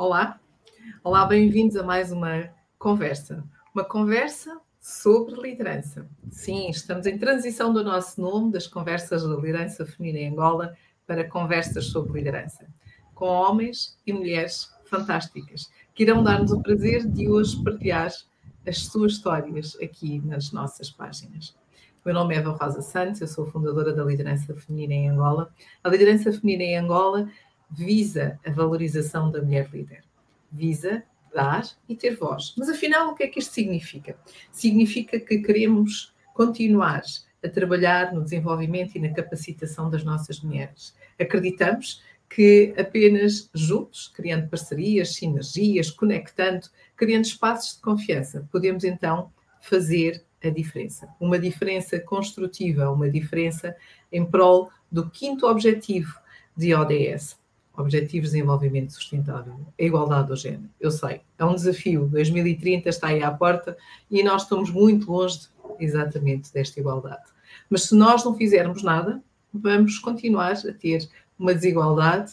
Olá, olá, bem-vindos a mais uma conversa. Uma conversa sobre liderança. Sim, estamos em transição do nosso nome, das conversas da liderança feminina em Angola, para conversas sobre liderança, com homens e mulheres fantásticas, que irão dar-nos o prazer de hoje partilhar as suas histórias aqui nas nossas páginas. Meu nome é Eva Rosa Santos, eu sou fundadora da Liderança Feminina em Angola. A liderança feminina em Angola visa a valorização da mulher líder, visa dar e ter voz. Mas afinal, o que é que isto significa? Significa que queremos continuar a trabalhar no desenvolvimento e na capacitação das nossas mulheres. Acreditamos que apenas juntos, criando parcerias, sinergias, conectando, criando espaços de confiança, podemos então fazer a diferença. Uma diferença construtiva, uma diferença em prol do quinto objetivo de ODS, Objetivos de Desenvolvimento Sustentável, a igualdade do género. Eu sei, é um desafio. 2030 está aí à porta e nós estamos muito longe exatamente desta igualdade. Mas se nós não fizermos nada, vamos continuar a ter uma desigualdade,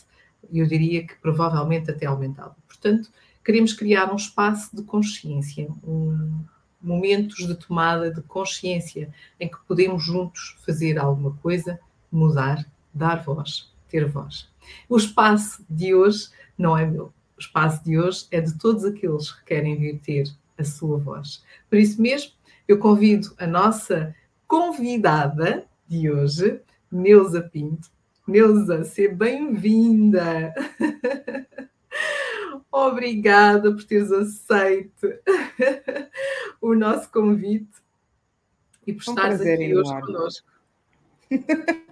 e eu diria que provavelmente até aumentada. Portanto, queremos criar um espaço de consciência, um, momentos de tomada de consciência em que podemos juntos fazer alguma coisa, mudar, dar voz, ter voz. O espaço de hoje não é meu. O espaço de hoje é de todos aqueles que querem vir ter a sua voz. Por isso mesmo, eu convido a nossa convidada de hoje, Neuza Pinto. Neuza, seja bem-vinda! Obrigada por teres aceito o nosso convite e por um estares aqui enorme. hoje conosco.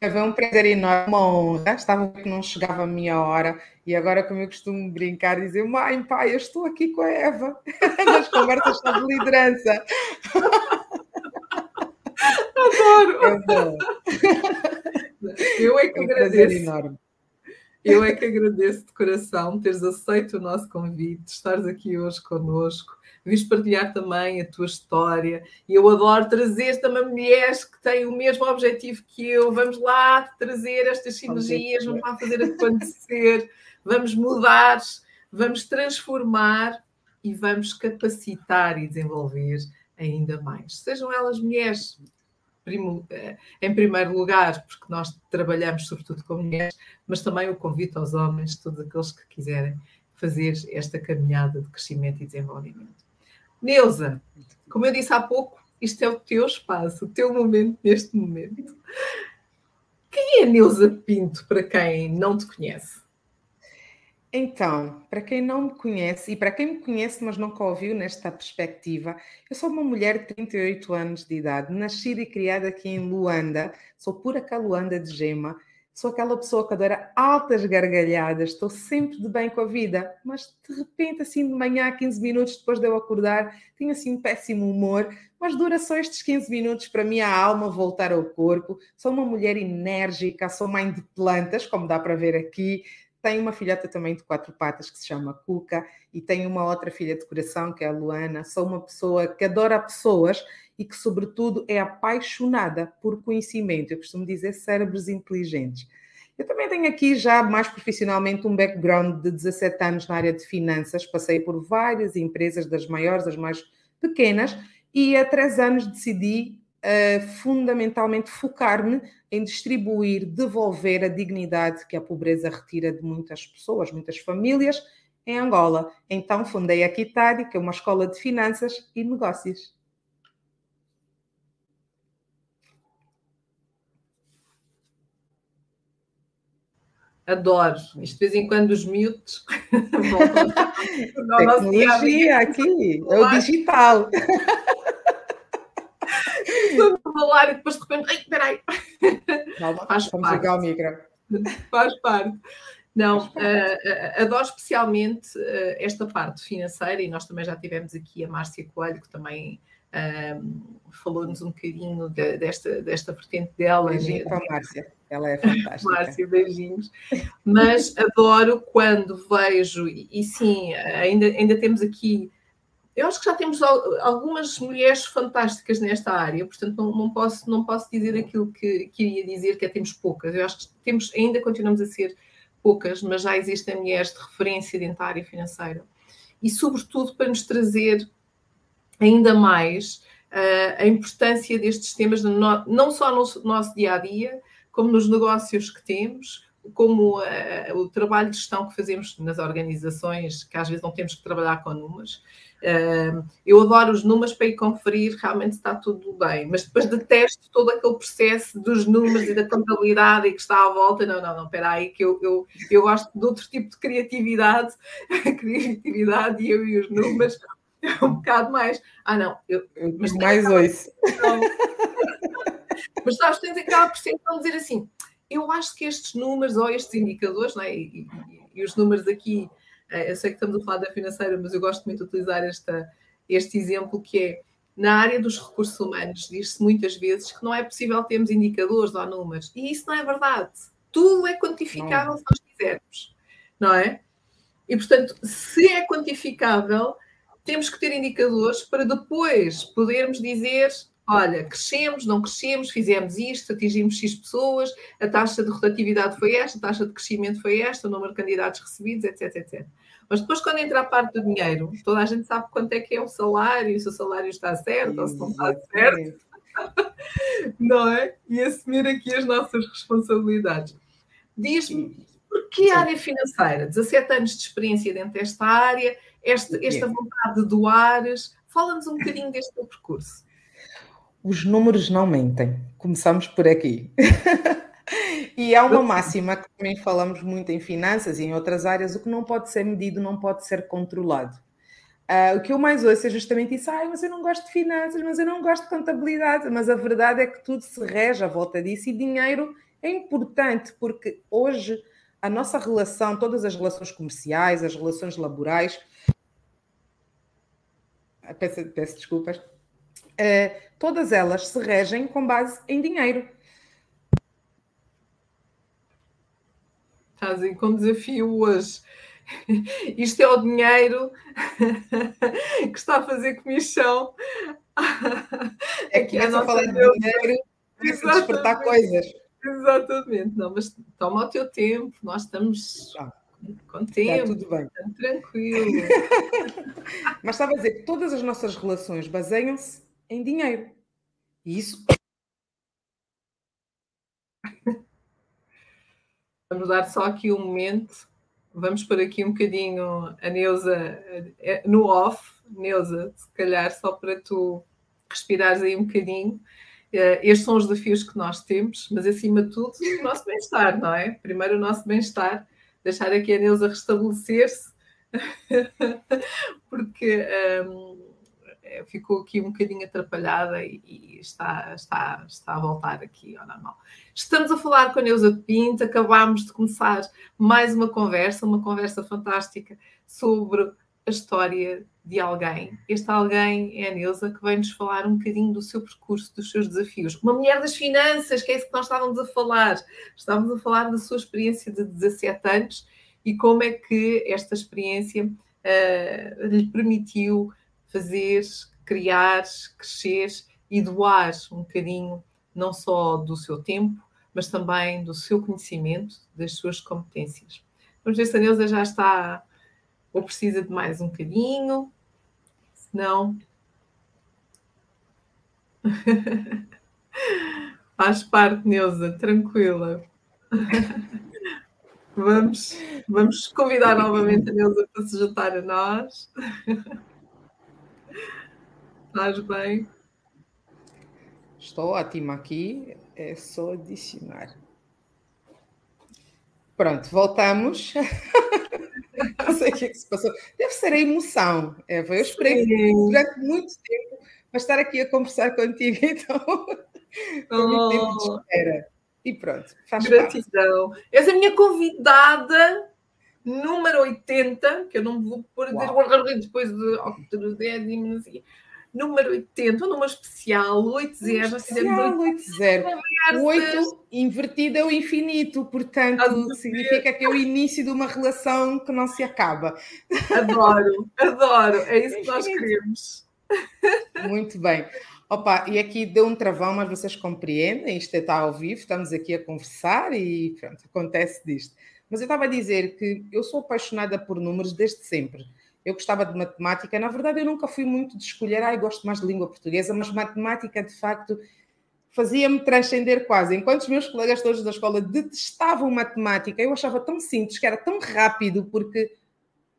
É um prazer enorme, uma honra. Estava que não chegava a minha hora e agora, como eu costumo brincar, dizer: Mãe, pai, eu estou aqui com a Eva nas conversas sobre liderança. Adoro! Eu é que é um agradeço. enorme. Eu é que agradeço de coração teres aceito o nosso convite, estares aqui hoje conosco vires partilhar também a tua história. E eu adoro trazer também mulheres que têm o mesmo objetivo que eu. Vamos lá trazer estas sinergias, vamos lá fazer acontecer, vamos mudar, vamos transformar e vamos capacitar e desenvolver ainda mais. Sejam elas mulheres, eh, em primeiro lugar, porque nós trabalhamos sobretudo com mulheres, mas também o convite aos homens, todos aqueles que quiserem fazer esta caminhada de crescimento e desenvolvimento. Neuza, como eu disse há pouco, isto é o teu espaço, o teu momento neste momento. Quem é Neuza Pinto para quem não te conhece? Então, para quem não me conhece e para quem me conhece, mas nunca ouviu nesta perspectiva, eu sou uma mulher de 38 anos de idade, nascida e criada aqui em Luanda, sou pura Luanda de Gema, sou aquela pessoa que adora altas gargalhadas, estou sempre de bem com a vida, mas de repente, assim de manhã, 15 minutos depois de eu acordar, tenho assim um péssimo humor, mas dura só estes 15 minutos para a alma voltar ao corpo. Sou uma mulher enérgica, sou mãe de plantas, como dá para ver aqui. Tenho uma filhota também de quatro patas que se chama Cuca e tenho uma outra filha de coração que é a Luana. Sou uma pessoa que adora pessoas e que, sobretudo, é apaixonada por conhecimento. Eu costumo dizer cérebros inteligentes. Eu também tenho aqui já mais profissionalmente um background de 17 anos na área de finanças, passei por várias empresas, das maiores, das mais pequenas, e há três anos decidi fundamentalmente focar-me em distribuir, devolver a dignidade que a pobreza retira de muitas pessoas, muitas famílias em Angola. Então fundei a Kitari, que é uma escola de finanças e negócios. Adoro. Isto de vez em quando os miúdos Tecnologia aqui, é o digital. Falar e depois de repente, ai, peraí. Calma, Faz vamos parte. ligar o micro. Faz parte. Não, uh, uh, adoro especialmente uh, esta parte financeira e nós também já tivemos aqui a Márcia Coelho, que também falou-nos um bocadinho de, desta, desta vertente dela. Beijinho para a Márcia, ela é fantástica. Márcia, beijinhos. Mas adoro quando vejo, e, e sim, ainda, ainda temos aqui eu acho que já temos algumas mulheres fantásticas nesta área, portanto não, não, posso, não posso dizer aquilo que queria dizer, que é temos poucas. Eu acho que temos, ainda continuamos a ser poucas, mas já existem mulheres de referência dentária financeira. E, sobretudo, para nos trazer ainda mais uh, a importância destes temas, no, não só no nosso dia a dia, como nos negócios que temos, como uh, o trabalho de gestão que fazemos nas organizações, que às vezes não temos que trabalhar com números. Eu adoro os números para ir conferir realmente está tudo bem, mas depois detesto todo aquele processo dos números e da contabilidade e que está à volta. Não, não, não, espera aí, que eu, eu, eu gosto de outro tipo de criatividade, criatividade e eu e os números é um bocado mais. Ah, não, eu, mas mais dois. Mas sabes, tens aquela percepção de dizer assim: eu acho que estes números ou estes indicadores, não é? e, e, e, os números aqui, eu sei que estamos a falar da financeira, mas eu gosto muito de utilizar esta, este exemplo que é na área dos recursos humanos, diz-se muitas vezes que não é possível termos indicadores ou números, e isso não é verdade. Tudo é quantificável não. se nós quisermos, não é? E portanto, se é quantificável, temos que ter indicadores para depois podermos dizer olha, crescemos, não crescemos, fizemos isto, atingimos X pessoas, a taxa de rotatividade foi esta, a taxa de crescimento foi esta, o número de candidatos recebidos, etc, etc. Mas depois, quando entra a parte do dinheiro, toda a gente sabe quanto é que é o salário, se o salário está certo ou se não está certo. não é? E assumir aqui as nossas responsabilidades. Diz-me, porquê a área financeira? 17 anos de experiência dentro desta área, esta, esta vontade de doares. Fala-nos um bocadinho deste teu percurso os números não mentem. Começamos por aqui. e há uma máxima que também falamos muito em finanças e em outras áreas: o que não pode ser medido não pode ser controlado. Uh, o que eu mais ouço é justamente isso: ai, mas eu não gosto de finanças, mas eu não gosto de contabilidade. Mas a verdade é que tudo se rege à volta disso e dinheiro é importante porque hoje a nossa relação, todas as relações comerciais, as relações laborais. Peço, peço desculpas uh, todas elas se regem com base em dinheiro. Estás com desafio hoje. Isto é o dinheiro que está a fazer comissão. É que é só falar de dinheiro e despertar coisas. Exatamente, não, mas toma o teu tempo, nós estamos ah, com tempo, tudo bem. tranquilo. mas estava a dizer que todas as nossas relações baseiam-se em dinheiro. Isso. Vamos dar só aqui um momento. Vamos por aqui um bocadinho a Neuza eh, eh, no off. Neuza, se calhar só para tu respirares aí um bocadinho. Eh, estes são os desafios que nós temos, mas acima de tudo, o nosso bem-estar, não é? Primeiro o nosso bem-estar, deixar aqui a Neuza restabelecer-se, porque um, é, ficou aqui um bocadinho atrapalhada e, e, está, está, está a voltar aqui ao normal. Estamos a falar com a Neuza Pinto, acabámos de começar mais uma conversa, uma conversa fantástica sobre a história de alguém. Este alguém é a Neuza, que vem-nos falar um bocadinho do seu percurso, dos seus desafios. Uma mulher das finanças, que é isso que nós estávamos a falar. Estávamos a falar da sua experiência de 17 anos e como é que esta experiência uh, lhe permitiu fazer, criar, crescer e doar um bocadinho, não só do seu tempo, mas também do seu conhecimento, das suas competências. Vamos ver se a Neuza já está ou precisa de mais um bocadinho, senão. Faz parte, Neuza, tranquila. vamos, vamos convidar novamente a Neuza para se juntar a nós. Estás bem? Estou ótima aqui, é só adicionar. Pronto, voltamos. Não sei o que, é que se passou. Deve ser a emoção, Eva. Eu esperei Sim. durante muito tempo para estar aqui a conversar contigo, então. Oh. muito tempo de espera. E pronto, faz Gratidão. Parte. És a minha convidada número 80, que eu não vou pôr dizer depois de 10 e não sei número 80, um número especial, 8-0. Especial, 8-0. O 8 invertido é o infinito, portanto, significa que é o início de uma relação que não se acaba. Adoro, adoro, é isso que nós queremos. Muito bem. Opa, e aqui deu um travão, mas vocês compreendem, isto está ao vivo, estamos aqui a conversar e pronto, acontece disto. Mas eu estava a dizer que eu sou apaixonada por números desde sempre. Eu gostava de matemática, na verdade eu nunca fui muito de escolher, ai, gosto mais de língua portuguesa, mas matemática de facto fazia-me transcender quase. Enquanto os meus colegas todos da escola detestavam matemática, eu achava tão simples, que era tão rápido, porque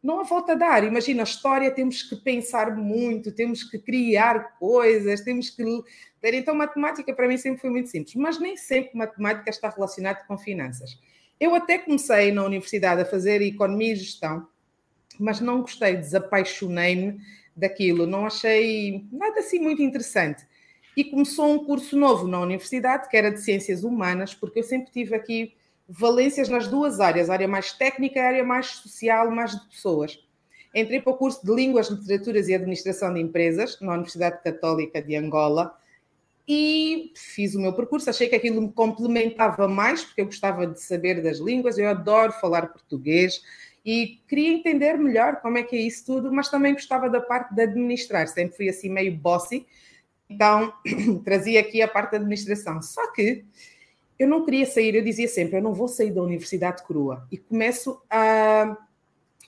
não há volta a dar. Imagina, a história temos que pensar muito, temos que criar coisas, temos que ter. Então, matemática para mim sempre foi muito simples, mas nem sempre matemática está relacionada com finanças. Eu até comecei na universidade a fazer economia e gestão, mas não gostei, desapaixonei-me daquilo, não achei nada assim muito interessante e começou um curso novo na universidade, que era de Ciências Humanas, porque eu sempre tive aqui valências nas duas áreas, a área mais técnica e a área mais social, mais de pessoas. Entrei para o curso de Línguas, Literaturas e Administração de Empresas, na Universidade Católica de Angola, e fiz o meu percurso. Achei que aquilo me complementava mais, porque eu gostava de saber das línguas, eu adoro falar português e queria entender melhor como é que é isso tudo, mas também gostava da parte de administrar, sempre fui assim meio bossy, então, trazia aqui a parte da administração. Só que eu não queria sair, eu dizia sempre, eu não vou sair da universidade crua. E começo a,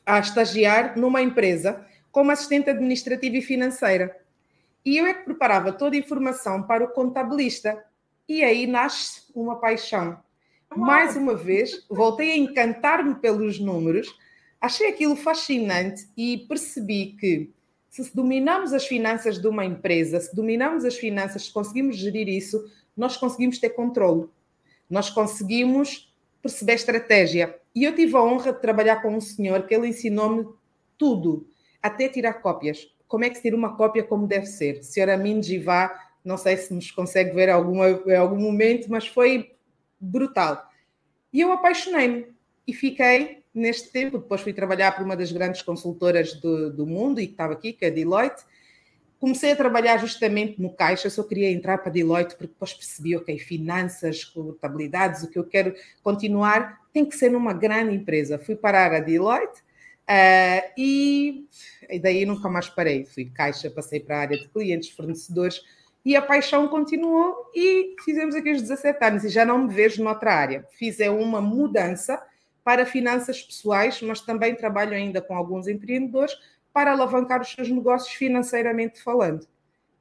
a estagiar numa empresa como assistente administrativa e financeira. E eu é que preparava toda a informação para o contabilista. E aí nasce uma paixão. Mais uma vez, voltei a encantar-me pelos números, achei aquilo fascinante e percebi que se dominamos as finanças de uma empresa, se dominamos as finanças, se conseguimos gerir isso, nós conseguimos ter controle. Nós conseguimos perceber estratégia. E eu tive a honra de trabalhar com um senhor que ele ensinou-me tudo, até tirar cópias. Como é que se tira uma cópia como deve ser? Senhora Amin Jivá, não sei se nos consegue ver alguma, em algum momento, mas foi brutal. E eu apaixonei-me e fiquei neste tempo, depois fui trabalhar para uma das grandes consultoras do, do mundo e que estava aqui, que é a Deloitte. Comecei a trabalhar justamente no caixa, só queria entrar para a Deloitte porque depois percebi, ok, finanças, contabilidades, o que eu quero continuar tem que ser numa grande empresa. Fui parar a Deloitte uh, e, e daí nunca mais parei. Fui caixa, passei para a área de clientes, fornecedores e a paixão continuou e fizemos aqui os 17 anos e já não me vejo noutra área. Fiz é uma mudança para finanças pessoais, mas também trabalho ainda com alguns empreendedores para alavancar os seus negócios financeiramente falando.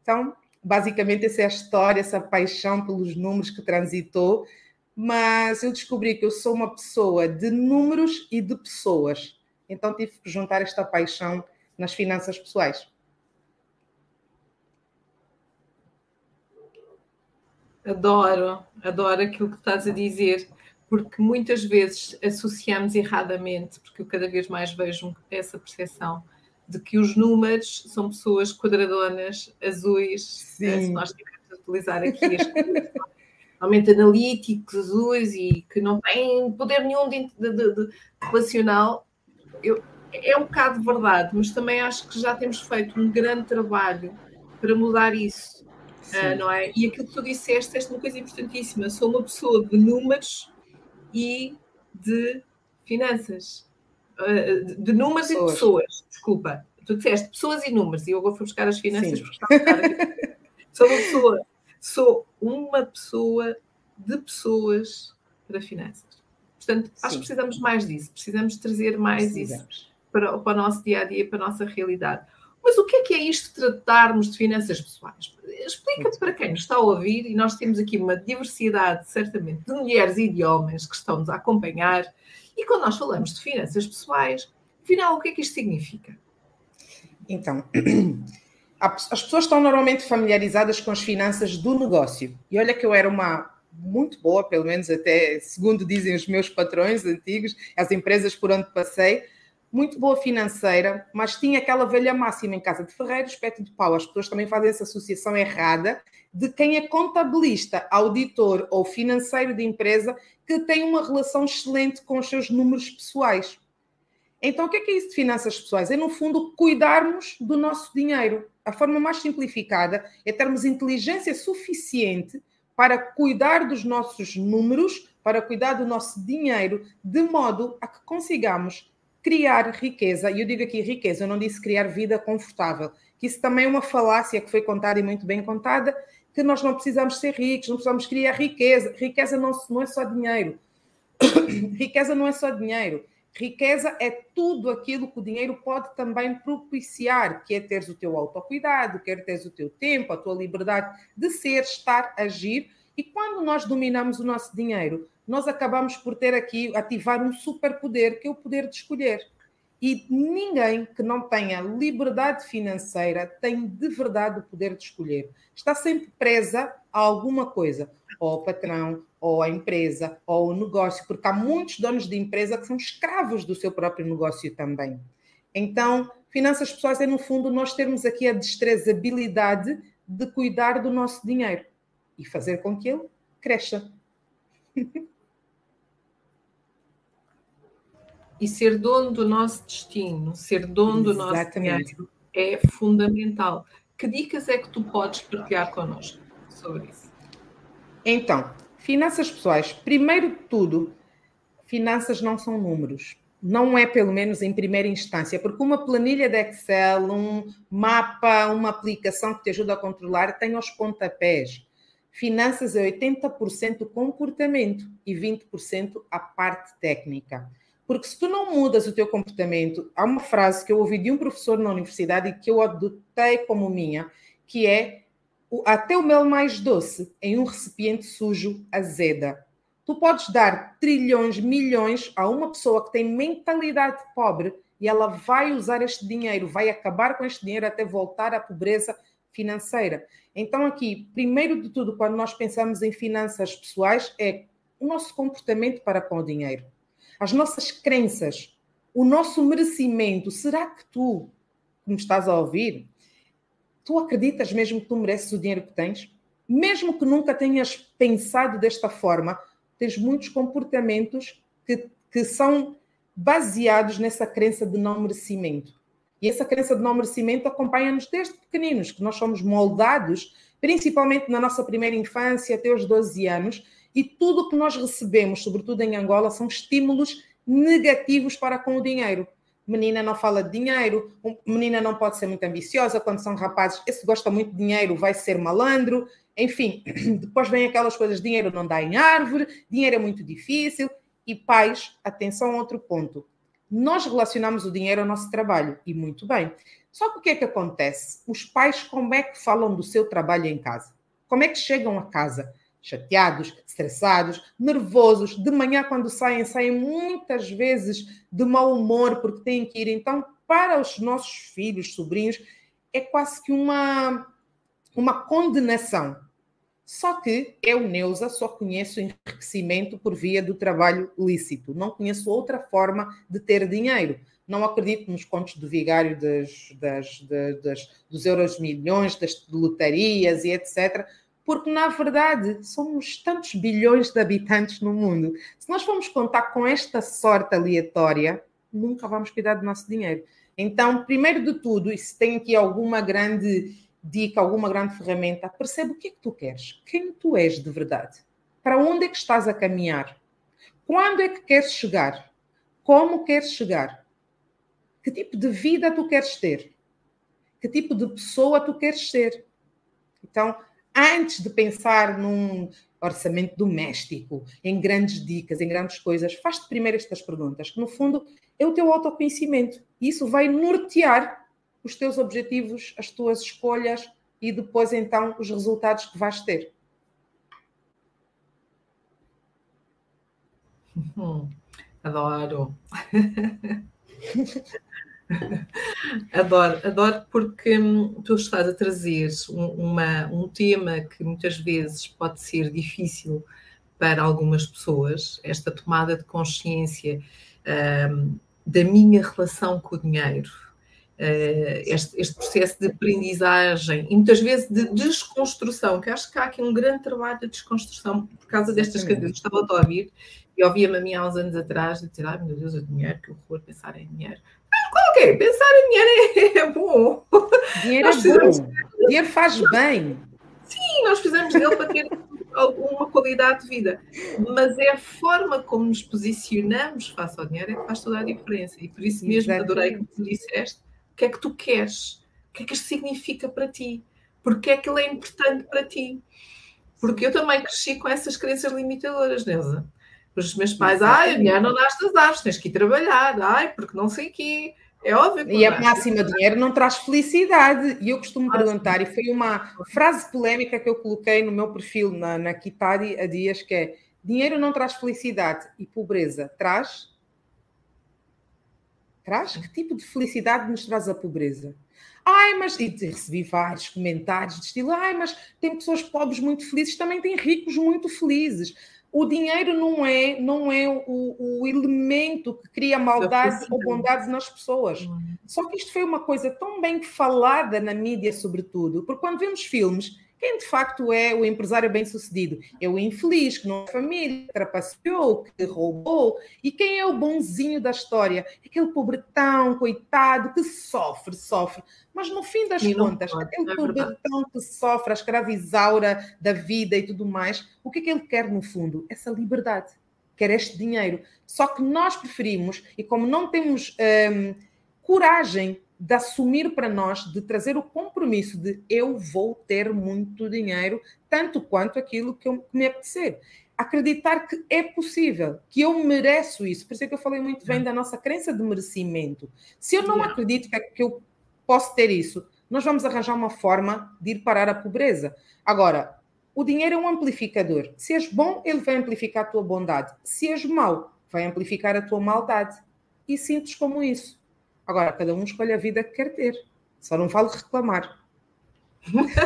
Então, basicamente, essa é a história, essa paixão pelos números que transitou, mas eu descobri que eu sou uma pessoa de números e de pessoas. Então, tive que juntar esta paixão nas finanças pessoais. Adoro, adoro aquilo que estás a dizer porque muitas vezes associamos erradamente, porque eu cada vez mais vejo essa percepção de que os números são pessoas quadradonas, azuis, eh, se nós tivermos a utilizar aqui as coisas, realmente analíticos, azuis e que não têm poder nenhum de, de, de relacional. Eu, é um bocado verdade, mas também acho que já temos feito um grande trabalho para mudar isso, uh, não é? E aquilo que tu disseste, esta é uma coisa importantíssima. Sou uma pessoa de números e de finanças. Eh, de números pessoas. e pessoas, desculpa. Tu disseste pessoas e números, e eu agora fui buscar as finanças porque Sou uma pessoa, sou uma pessoa de pessoas para finanças. Portanto, Sim. acho que precisamos mais disso, precisamos trazer mais precisamos. isso para, para o nosso dia a dia, para a nossa realidade. Mas o que é que é isto tratarmos de finanças pessoais? Explica para quem nos está a ouvir, e nós temos aqui uma diversidade, certamente, de mulheres e de homens que estão-nos a acompanhar. E quando nós falamos de finanças pessoais, afinal, o que é que isto significa? Então, as pessoas estão normalmente familiarizadas com as finanças do negócio. E olha que eu era uma muito boa, pelo menos até segundo dizem os meus patrões antigos, as empresas por onde passei, muito boa financeira, mas tinha aquela velha máxima em casa de ferreiro, espeto de pau. As pessoas também fazem essa associação errada de quem é contabilista, auditor ou financeiro de empresa que tem uma relação excelente com os seus números pessoais. Então, o que é, que é isso de finanças pessoais? É, no fundo, cuidarmos do nosso dinheiro. A forma mais simplificada é termos inteligência suficiente para cuidar dos nossos números, para cuidar do nosso dinheiro, de modo a que consigamos criar riqueza, e eu digo aqui riqueza, eu não disse criar vida confortável, que isso também é uma falácia que foi contada e muito bem contada, que nós não precisamos ser ricos, não precisamos criar riqueza. Riqueza não, não é só dinheiro. riqueza não é só dinheiro. Riqueza é tudo aquilo que o dinheiro pode também propiciar, que é teres o teu autocuidado, quer teres o teu tempo, a tua liberdade de ser, estar, agir. E quando nós dominamos o nosso dinheiro, nós acabamos por ter aqui, ativar um superpoder, que é o poder de escolher. E ninguém que não tenha liberdade financeira tem de verdade o poder de escolher. Está sempre presa a alguma coisa, ou ao patrão, ou à empresa, ou ao negócio, porque há muitos donos de empresa que são escravos do seu próprio negócio também. Então, finanças pessoais é, no fundo, nós termos aqui a destrezabilidade de cuidar do nosso dinheiro e fazer com que ele cresça. E ser dono do nosso destino, ser dono do nosso dinheiro é fundamental. Que dicas é que tu podes partilhar connosco sobre isso? Então, finanças pessoais. Primeiro de tudo, finanças não são números. Não é, pelo menos em primeira instância, porque uma planilha de Excel, um mapa, uma aplicação que te ajuda a controlar, tem os pontapés. Finanças é 80% comportamento e 20% a parte técnica. Porque se tu não mudas o teu comportamento, há uma frase que eu ouvi de um professor na universidade que eu adotei como minha, que é até o mel mais doce em um recipiente sujo azeda. Tu podes dar trilhões, milhões a uma pessoa que tem mentalidade pobre e ela vai usar este dinheiro, vai acabar com este dinheiro até voltar à pobreza financeira. Então, aqui, primeiro de tudo, quando nós pensamos em finanças pessoais, é o nosso comportamento para com o dinheiro as nossas crenças, o nosso merecimento. Será que tu, que me estás a ouvir, tu acreditas mesmo que tu mereces o dinheiro que tens? Mesmo que nunca tenhas pensado desta forma, tens muitos comportamentos que, que são baseados nessa crença de não merecimento. E essa crença de não merecimento acompanha-nos desde pequeninos, que nós somos moldados, principalmente na nossa primeira infância, até os 12 anos, e tudo que nós recebemos, sobretudo em Angola, são estímulos negativos para com o dinheiro. Menina não fala de dinheiro, menina não pode ser muito ambiciosa quando são rapazes, esse gosta muito de dinheiro, vai ser malandro, enfim, depois vem aquelas coisas, dinheiro não dá em árvore, dinheiro é muito difícil, e pais, atenção a outro ponto, nós relacionamos o dinheiro ao nosso trabalho, e muito bem. Só que o que é que acontece? Os pais, como é que falam do seu trabalho em casa? Como é que chegam a casa? Chateados, estressados, nervosos. De manhã, quando saem, saem muitas vezes de mau humor porque têm que ir. Então, para os nossos filhos, sobrinhos, é quase que uma, uma condenação. Só que eu, Neuza, só conheço enriquecimento por via do trabalho lícito. Não conheço outra forma de ter dinheiro. Não acredito nos contos do vigário das, das, das, das dos euros milhões, das lotarias e etc porque na verdade somos tantos bilhões de habitantes no mundo. Se nós formos contar com esta sorte aleatória, nunca vamos cuidar do nosso dinheiro. Então, primeiro de tudo, e se tem aqui alguma grande dica, alguma grande ferramenta, percebe o que é que tu queres, quem tu és de verdade, para onde é que estás a caminhar, quando é que queres chegar, como queres chegar, que tipo de vida tu queres ter, que tipo de pessoa tu queres ser. Então, antes de pensar num orçamento doméstico, em grandes dicas, em grandes coisas, faz-te primeiro estas perguntas, que no fundo é o teu autoconhecimento. E isso vai nortear os teus objetivos, as tuas escolhas e depois então os resultados que vais ter. Hum, adoro. adoro, adoro porque hum, tu estás a trazer um, uma, um tema que muitas vezes pode ser difícil para algumas pessoas, esta tomada de consciência um, da minha relação com o dinheiro, uh, este, este, processo de aprendizagem e muitas vezes de desconstrução, que acho que há aqui um grande trabalho de desconstrução por causa destas coisas. Estava a ouvir e ouvia-me a mim há uns anos atrás dizer: ai meu Deus, o dinheiro, que horror pensar em dinheiro. Ok, pensar em dinheiro é bom. Dinheiro nós é bom. Dinheiro faz bem. Sim, nós fizemos dele para ter alguma qualidade de vida. Mas é a forma como nos posicionamos face ao dinheiro é que faz toda a diferença. E por isso mesmo Exatamente. adorei que tu disseste o que é que tu queres, o que é que isto significa para ti, porque é que ele é importante para ti. Porque eu também cresci com essas crenças limitadoras, Neuza. Os meus pais, ai, a mulher não nasce das árvores, tens que ir trabalhar, ai, porque não sei o quê. É óbvio que E a máxima dinheiro não traz felicidade. E eu costumo ah, perguntar, e foi uma frase polémica que eu coloquei no meu perfil na, na Kitari há dias, que é dinheiro não traz felicidade e pobreza traz? Traz? Que tipo de felicidade nos traz a pobreza? Ai, mas. E recebi vários comentários de estilo, ai, mas tem pessoas pobres muito felizes, também tem ricos muito felizes o dinheiro não é, não é o, o elemento que cria maldade ou bondade nas pessoas. Uhum. Só que isto foi uma coisa tão bem falada na mídia, sobretudo, porque quando vemos filmes quem de facto é o empresário bem-sucedido? É o infeliz, que não é família, que trapaceou, que roubou. E quem é o bonzinho da história? Aquele pobretão, coitado, que sofre, sofre. Mas no fim das contas, pode, aquele é pobretão que sofre a escravizaura da vida e tudo mais, o que é que ele quer no fundo? Essa liberdade. Quer este dinheiro. Só que nós preferimos, e como não temos hum, coragem de assumir para nós, de trazer o compromisso de eu vou ter muito dinheiro, tanto quanto aquilo que, eu, que me apetecer. Acreditar que é possível, que eu mereço isso. Por isso é que eu falei muito bem da nossa crença de merecimento. Se eu não acredito que, que eu posso ter isso, nós vamos arranjar uma forma de ir parar a pobreza. Agora, o dinheiro é um amplificador. Se és bom, ele vai amplificar a tua bondade. Se és mau, vai amplificar a tua maldade. E simples como isso. Agora, cada um escolhe a vida que quer ter. Só não falo reclamar.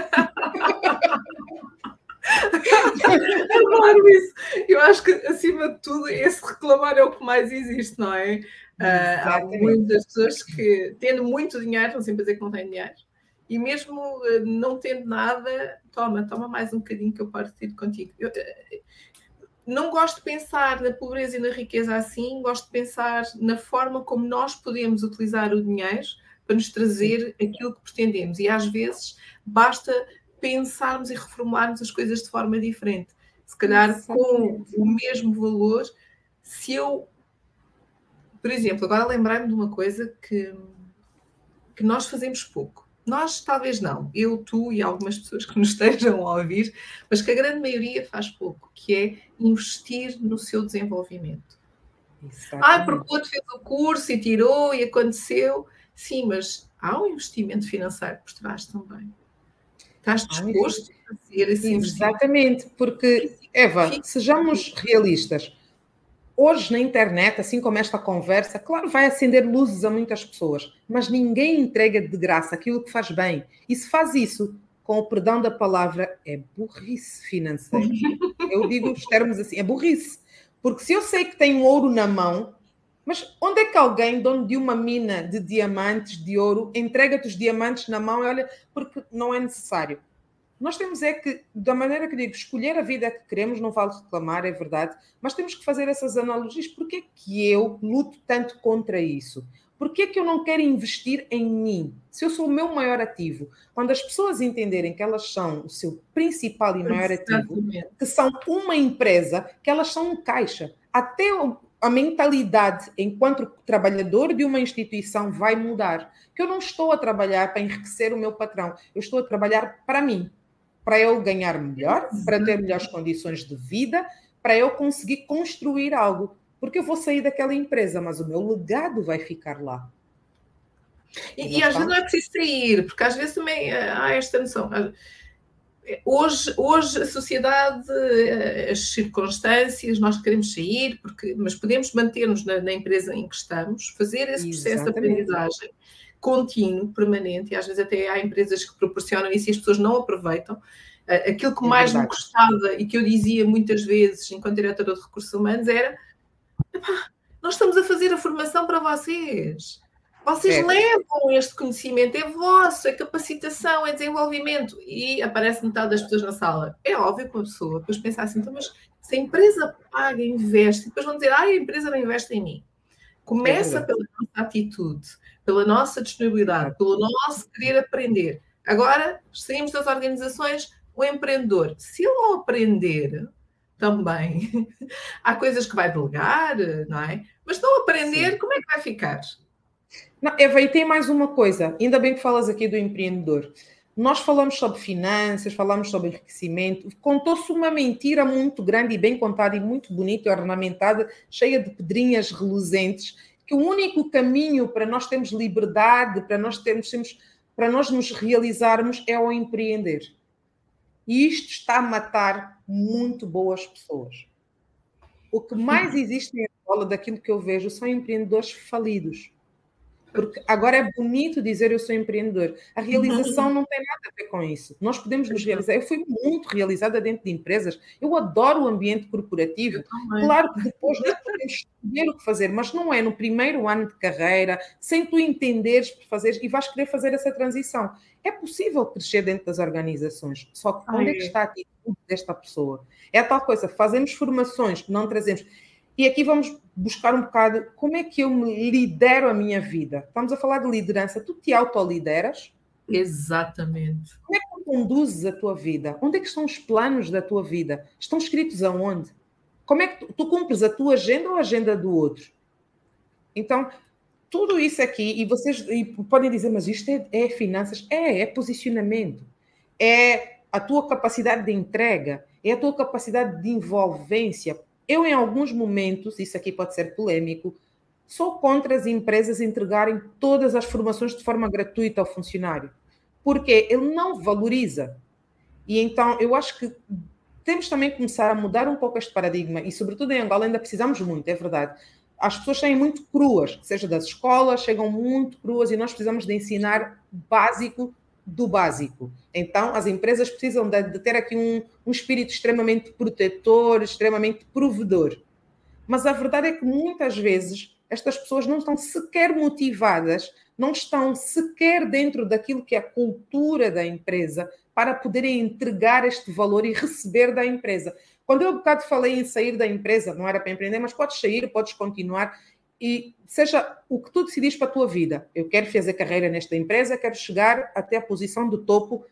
Adoro isso. Eu acho que, acima de tudo, esse reclamar é o que mais existe, não é? Uh, há muitas pessoas que, tendo muito dinheiro, não sempre dizer que não têm dinheiro, e mesmo uh, não tendo nada, toma, toma mais um bocadinho que eu partilho contigo. Eu, não gosto de pensar na pobreza e na riqueza assim, gosto de pensar na forma como nós podemos utilizar o dinheiro para nos trazer aquilo que pretendemos. E às vezes basta pensarmos e reformularmos as coisas de forma diferente. Se calhar Exatamente. com o mesmo valor, se eu, por exemplo, agora lembrar-me de uma coisa que, que nós fazemos pouco. Nós talvez não, eu, tu e algumas pessoas que nos estejam a ouvir, mas que a grande maioria faz pouco, que é investir no seu desenvolvimento. Ah, porque o outro fez o curso e tirou e aconteceu. Sim, mas há um investimento financeiro por trás também. Estás disposto a fazer esse investimento? Exatamente, porque, Eva, sejamos realistas Hoje na internet, assim como esta conversa, claro, vai acender luzes a muitas pessoas, mas ninguém entrega de graça aquilo que faz bem. E se faz isso, com o perdão da palavra, é burrice financeira. Eu digo os termos assim, é burrice. Porque se eu sei que tenho ouro na mão, mas onde é que alguém, dono de uma mina de diamantes, de ouro, entrega-te os diamantes na mão e olha, porque não é necessário. Nós temos é que, da maneira que digo, escolher a vida que queremos, não vale reclamar, é verdade, mas temos que fazer essas analogias. Porquê é que eu luto tanto contra isso? Porquê é que eu não quero investir em mim? Se eu sou o meu maior ativo, quando as pessoas entenderem que elas são o seu principal e maior ativo, que são uma empresa, que elas são um caixa, até a mentalidade enquanto trabalhador de uma instituição vai mudar. Que eu não estou a trabalhar para enriquecer o meu patrão, eu estou a trabalhar para mim para eu ganhar melhor, para ter melhores condições de vida, para eu conseguir construir algo. Porque eu vou sair daquela empresa, mas o meu legado vai ficar lá. E, e às vezes não é preciso sair, porque às vezes também eh, há esta noção. Hoje, hoje a sociedade, eh, as circunstâncias, nós queremos sair, porque, mas podemos manter-nos na, na, empresa em que estamos, fazer esse processo Exatamente. de aprendizagem contínuo, permanente, e às vezes até há empresas que proporcionam isso e as pessoas não aproveitam. Eh, aquilo que é mais me gostava e que eu dizia muitas vezes, enquanto diretora de recursos humanos, era: nós estamos a fazer a formação para vocês. Vocês é. levam este conhecimento, é vosso, é capacitação, é desenvolvimento. E aparece metade das pessoas na sala. É óbvio que uma pessoa depois pensa assim, então, mas se a empresa paga, investe, depois vão dizer, ah, a empresa não investe em mim. Começa é pela nossa atitude, pela nossa disponibilidade, pelo nosso querer aprender. Agora, saímos das organizações, o empreendedor, se ele não aprender também, há coisas que vai delegar, não é? Mas não aprender, Sim. como é que vai ficar? Não, Eva, e tem mais uma coisa, ainda bem que falas aqui do empreendedor. Nós falamos sobre finanças, falamos sobre enriquecimento. Contou-se uma mentira muito grande e bem contada e muito bonita e ornamentada, cheia de pedrinhas reluzentes, que o único caminho para nós termos liberdade, para nós termos, para nós nos realizarmos é o empreender. E isto está a matar muito boas pessoas. O que mais existe em Angola, daquilo que eu vejo, são empreendedores falidos. Porque agora é bonito dizer eu sou empreendedor. A realização não tem nada a ver com isso. Nós podemos nos realizar. Eu fui muito realizada dentro de empresas. Eu adoro o ambiente corporativo. Claro que depois nós podemos escolher o que fazer, mas não é no primeiro ano de carreira, sem tu entenderes por fazer e vais querer fazer essa transição. É possível crescer dentro das organizações, só que onde é que está a atitude desta pessoa? É a tal coisa, fazemos formações, não trazemos. E aqui vamos buscar um bocado como é que eu me lidero a minha vida. Estamos a falar de liderança. Tu te autolideras? Exatamente. Como é que tu conduzes a tua vida? Onde é que estão os planos da tua vida? Estão escritos aonde? Como é que tu, tu cumpres a tua agenda ou a agenda do outro? Então, tudo isso aqui, e vocês e podem dizer, mas isto é, é finanças? É, é posicionamento. É a tua capacidade de entrega, é a tua capacidade de envolvência eu, em alguns momentos, isso aqui pode ser polêmico, sou contra as empresas entregarem todas as formações de forma gratuita ao funcionário, porque ele não valoriza. E então, eu acho que temos também que começar a mudar um pouco este paradigma, e sobretudo em Angola ainda precisamos muito, é verdade. As pessoas saem muito cruas, seja das escolas, chegam muito cruas, e nós precisamos de ensinar básico do básico. Então, as empresas precisam de, de ter aqui um, um, espírito extremamente protetor, extremamente provedor. Mas a verdade é que muitas vezes estas pessoas não estão sequer motivadas, não estão sequer dentro daquilo que é a cultura da empresa para poderem entregar este valor e receber da empresa. Quando eu um bocado falei em sair da empresa, não era para empreender, mas podes sair, podes continuar e seja o que tu decidires para a tua vida. Eu quero fazer carreira nesta empresa, quero chegar até a posição do topo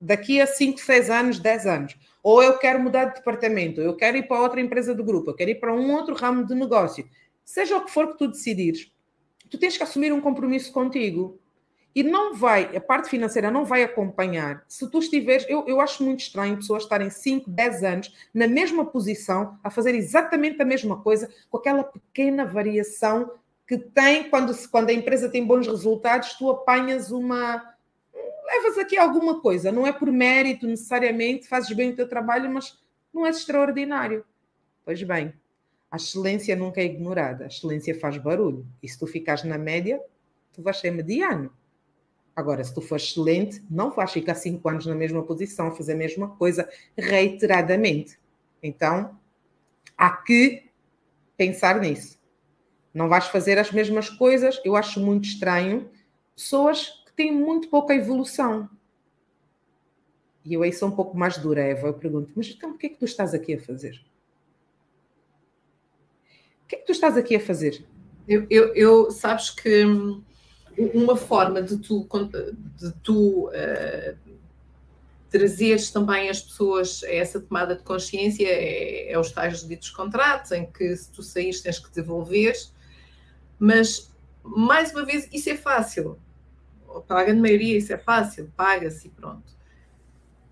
daqui a 5, 6 anos, 10 anos. Ou eu quero mudar de departamento, eu quero ir para outra empresa do grupo, eu quero ir para um outro ramo de negócio. Seja o que for que tu decidires, tu tens que assumir um compromisso contigo e não vai, a parte financeira não vai acompanhar. Se tu estiveres, eu, eu acho muito estranho pessoas estarem 5, 10 anos na mesma posição, a fazer exatamente a mesma coisa, com aquela pequena variação que tem quando, quando a empresa tem bons resultados, tu apanhas uma. Levas aqui alguma coisa, não é por mérito necessariamente, fazes bem o teu trabalho, mas não é extraordinário. Pois bem, a excelência nunca é ignorada, a excelência faz barulho. E se tu ficares na média, tu vais ser mediano. Agora, se tu for excelente, não vais ficar cinco anos na mesma posição, fazer a mesma coisa reiteradamente. Então, há que pensar nisso. Não vais fazer as mesmas coisas. Eu acho muito estranho pessoas que têm muito pouca evolução. E eu aí sou um pouco mais dura, Eva. Eu pergunto, mas então o que é que tu estás aqui a fazer? O que é que tu estás aqui a fazer? Eu, eu, eu sabes que uma forma de tu, de tu uh, trazeres também as pessoas a essa tomada de consciência é, é os tais ditos contratos, em que se tu saís tens que devolver, mas mais uma vez isso é fácil. Para a grande maioria isso é fácil, paga-se e pronto.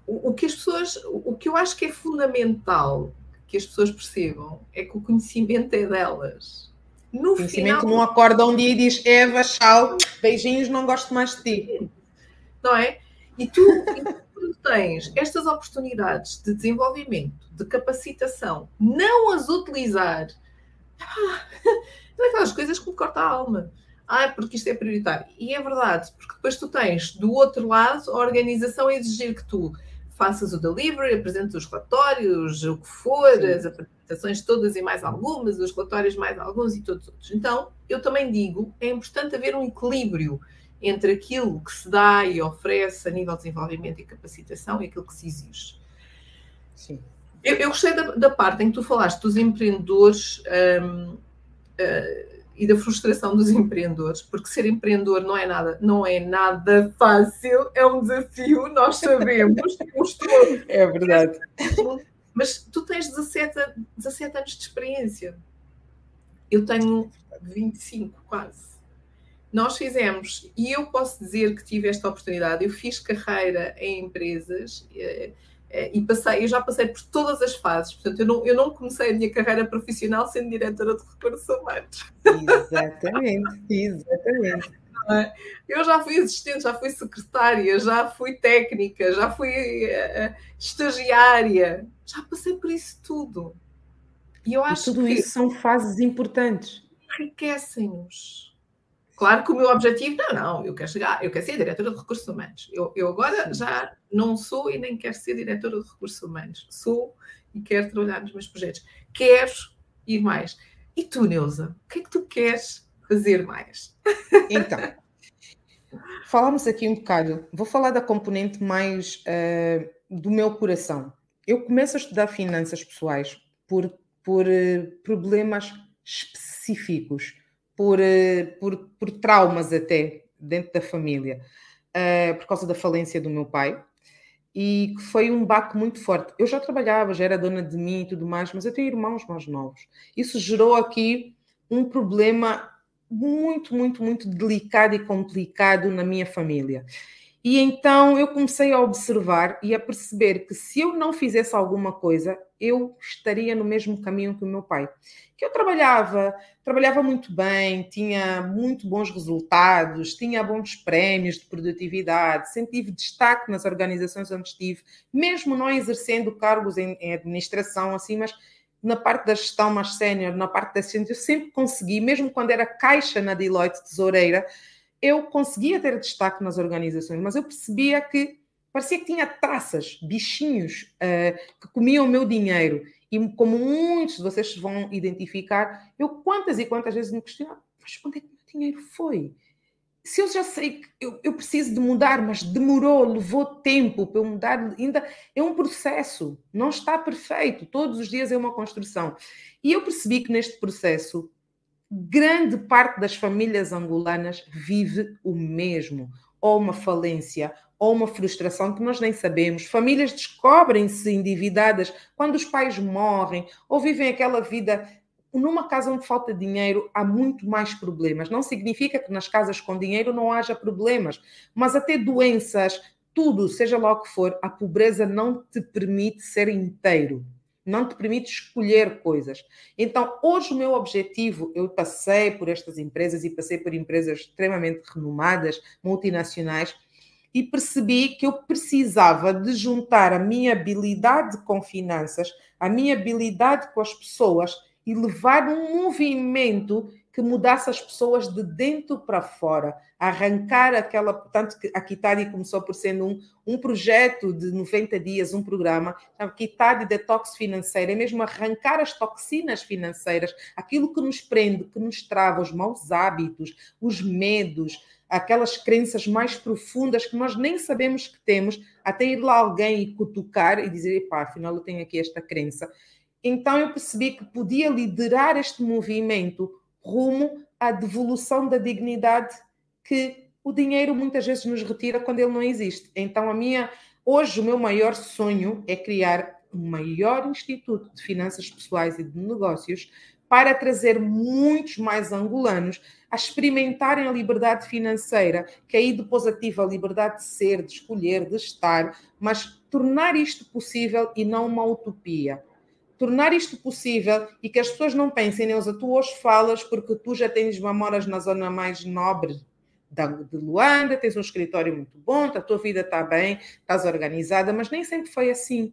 O, o que as pessoas, o que eu acho que é fundamental que as pessoas percebam é que o conhecimento é delas no Conhecimento final... não acorda um dia e diz Eva, tchau, beijinhos, não gosto mais de ti. Não é? E tu, tu tens estas oportunidades de desenvolvimento, de capacitação, não as utilizar, ah, são aquelas coisas que me cortam a alma. Ah, porque isto é prioritário. E é verdade, porque depois tu tens do outro lado a organização a exigir que tu faças o delivery, apresentes os relatórios, o que for, Sim. as apresentações todas e mais algumas, os relatórios mais alguns e todos os outros. Então, eu também digo, é importante haver um equilíbrio entre aquilo que se dá e oferece a nível de desenvolvimento e capacitação e aquilo que se exige. Sim. Eu, eu gostei da, da, parte em que tu falaste dos empreendedores um, uh, hum, e da frustração dos empreendedores, porque ser empreendedor não é nada, não é nada fácil, é um desafio, nós sabemos, É verdade. Mas tu tens 17, 17 anos de experiência. Eu tenho 25 quase. nós fizemos, e eu posso dizer que tive esta oportunidade, eu fiz carreira em empresas eh, e passei, eu já passei por todas as fases, portanto, eu não, eu não comecei a minha carreira profissional sendo diretora de recursos humanos. Exatamente, exatamente. É? Eu já fui assistente, já fui secretária, já fui técnica, já fui uh, estagiária, já passei por isso tudo. E eu acho e tudo que isso são fases importantes. Enriquecem-nos. Claro que o meu objetivo, não, não, eu quero chegar, eu quero ser diretora de recursos humanos. Eu, eu agora já não sou e nem quero ser diretora de recursos humanos. Sou e quero trabalhar nos meus projetos. Quero ir mais. E tu, Neuza, o que é que tu queres fazer mais? Então, falamos aqui um bocado, vou falar da componente mais uh, do meu coração. Eu começo a estudar finanças pessoais por, por uh, problemas específicos, por, uh, por, por traumas até dentro da família, por causa da falência do meu pai, e que foi um baque muito forte. Eu já trabalhava, já era dona de mim e tudo mais, mas eu tenho irmãos mais novos. Isso gerou aqui um problema muito, muito, muito delicado e complicado na minha família. E então eu comecei a observar e a perceber que se eu não fizesse alguma coisa, eu estaria no mesmo caminho que o meu pai. Que eu trabalhava, trabalhava muito bem, tinha muito bons resultados, tinha bons prémios de produtividade, sempre tive destaque nas organizações onde estive, mesmo não exercendo cargos em, em administração, assim, mas na parte da gestão mais sénior, na parte da ciência, eu sempre consegui, mesmo quando era caixa na Deloitte Tesoureira, eu conseguia ter destaque nas organizações, mas eu percebia que parecia que tinha traças, bichinhos uh, que comiam o meu dinheiro. E como muitos de vocês vão identificar, eu quantas e quantas vezes me questionava, mas onde é que o meu dinheiro foi? se eu já sei que eu, eu, preciso de mudar, mas demorou, levou tempo para eu mudar, ainda é um processo, não está perfeito, todos os dias é uma construção. E eu percebi que neste processo, grande parte das famílias angolanas vive o mesmo, ou uma falência, ou uma frustração que nós nem sabemos. Famílias descobrem-se endividadas quando os pais morrem, ou vivem aquela vida numa casa onde falta dinheiro, há muito mais problemas. Não significa que nas casas com dinheiro não haja problemas, mas até doenças, tudo, seja lá o que for, a pobreza não te permite ser inteiro. Não te permite escolher coisas. Então, hoje o meu objetivo, eu passei por estas empresas e passei por empresas extremamente renomadas, multinacionais, e percebi que eu precisava de juntar a minha habilidade com finanças, a minha habilidade com as pessoas e levar um movimento que mudasse as pessoas de dentro para fora, arrancar aquela. Tanto que a Kitari começou por sendo um, um projeto de 90 dias, um programa, chama Kitari Detox Financeira, é mesmo arrancar as toxinas financeiras, aquilo que nos prende, que nos trava, os maus hábitos, os medos, aquelas crenças mais profundas que nós nem sabemos que temos, até ir lá alguém e cutucar e dizer, pá, afinal eu tenho aqui esta crença. Então eu percebi que podia liderar este movimento rumo à devolução da dignidade que o dinheiro muitas vezes nos retira quando ele não existe. Então a minha hoje o meu maior sonho é criar um maior instituto de finanças pessoais e de negócios para trazer muitos mais angolanos a experimentarem a liberdade financeira, que aí depois ativa a liberdade de ser, de escolher, de estar, mas tornar isto possível e não uma utopia tornar isto possível e que as pessoas não pensem, Neuza, tu hoje falas porque tu já tens mamoras na zona mais nobre de Luanda, tens um escritório muito bom, a tua vida está bem, estás organizada, mas nem sempre foi assim.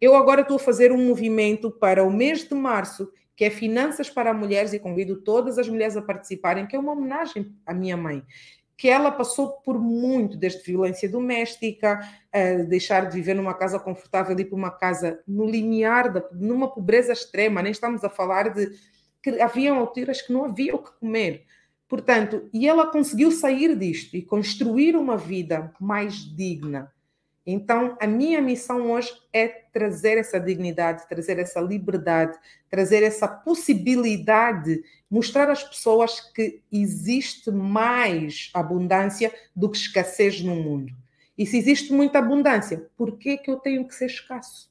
Eu agora estou a fazer um movimento para o mês de março, que é Finanças para Mulheres, e convido todas as mulheres a participarem, que é uma homenagem à minha mãe que ela passou por muito, desde violência doméstica, deixar de viver numa casa confortável e para uma casa no limiar, da, numa pobreza extrema, nem estamos a falar de que haviam alturas que não havia o que comer. Portanto, e ela conseguiu sair disto e construir uma vida mais digna. Então, a minha missão hoje é trazer essa dignidade, trazer essa liberdade, trazer essa possibilidade, mostrar às pessoas que existe mais abundância do que escassez no mundo. E se existe muita abundância, por que, que eu tenho que ser escasso?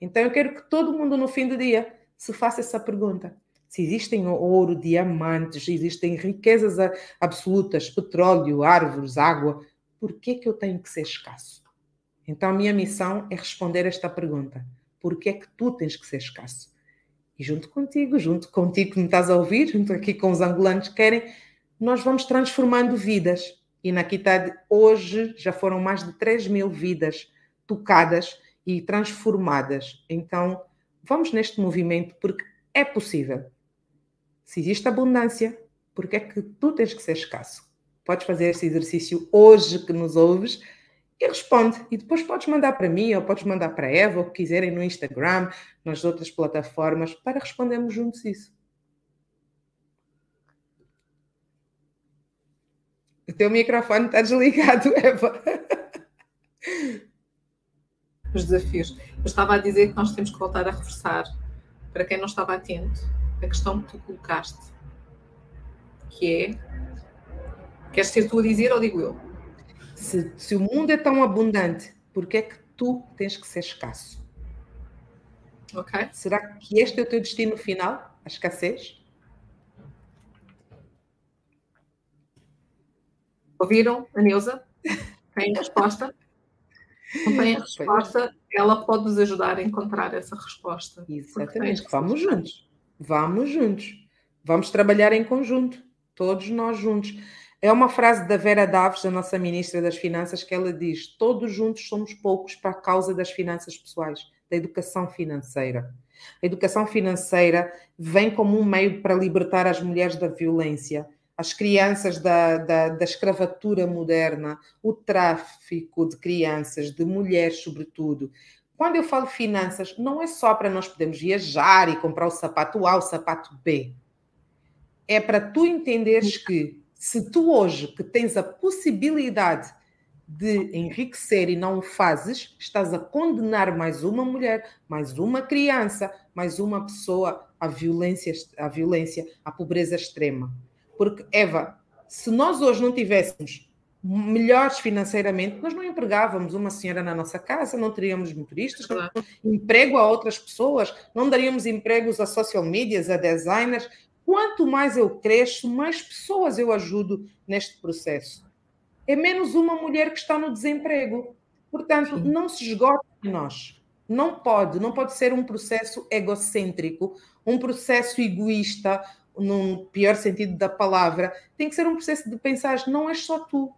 Então, eu quero que todo mundo, no fim do dia, se faça essa pergunta. Se existem ouro, diamantes, existem riquezas absolutas, petróleo, árvores, água, por que, que eu tenho que ser escasso? Então, a minha missão é responder esta pergunta: por que é que tu tens que ser escasso? E junto contigo, junto contigo que me estás a ouvir, junto aqui com os angolanos que querem, nós vamos transformando vidas. E na Quitade, hoje, já foram mais de 3 mil vidas tocadas e transformadas. Então, vamos neste movimento porque é possível. Se existe abundância, porque é que tu tens que ser escasso? Podes fazer esse exercício hoje que nos ouves e responde. E depois podes mandar para mim ou podes mandar para a Eva, ou que quiserem no Instagram, nas outras plataformas, para respondermos juntos isso. O teu microfone está desligado, Eva. Os desafios. Eu estava a dizer que nós temos que voltar a reforçar, para quem não estava atento, a questão que tu colocaste, que é. Queres ser tu a dizer ou digo eu? Se, se o mundo é tão abundante, por que é que tu tens que ser escasso? Será que este é o teu destino final? A escassez? Ouviram a Neuza? Tem resposta? Não tem a resposta, ela pode nos ajudar a encontrar essa resposta. Exatamente, vamos juntos. Vamos juntos. Vamos trabalhar em conjunto, todos nós juntos. É uma frase da Vera Daves, a nossa ministra das Finanças, que ela diz: Todos juntos somos poucos para a causa das finanças pessoais, da educação financeira. A educação financeira vem como um meio para libertar as mulheres da violência, as crianças da, da, da, escravatura moderna, o tráfico de crianças, de mulheres, sobretudo. Quando eu falo finanças, não é só para nós podermos viajar e comprar o sapato A, o sapato B. É para tu entenderes que se tu hoje que tens a possibilidade de enriquecer e não o fazes, estás a condenar mais uma mulher, mais uma criança, mais uma pessoa à violência, à violência, à pobreza extrema. Porque, Eva, se nós hoje não tivéssemos melhores financeiramente, nós não empregávamos uma senhora na nossa casa, não teríamos motoristas, não, emprego a outras pessoas, não daríamos empregos a social medias, a designers. Quanto mais eu cresço, mais pessoas eu ajudo neste processo. É menos uma mulher que está no desemprego. Portanto, Sim. não se esgota em nós. Não pode, não pode ser um processo egocêntrico, um processo egoísta, no pior sentido da palavra, tem que ser um processo de pensar, não és só tu,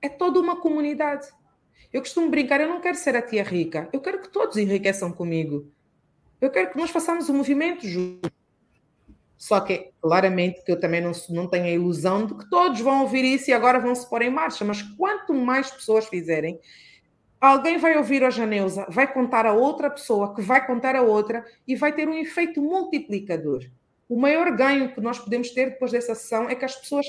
é toda uma comunidade. Eu costumo brincar, eu não quero ser a tia rica, eu quero que todos enriqueçam comigo. Eu quero que nós façamos um movimento juntos. Só que, claramente, que eu também não, não tenho a ilusão de que todos vão ouvir isso e agora vão se pôr em marcha. Mas quanto mais pessoas fizerem, alguém vai ouvir a Janeusa, vai contar a outra pessoa, que vai contar a outra e vai ter um efeito multiplicador. O maior ganho que nós podemos ter depois dessa sessão é que as pessoas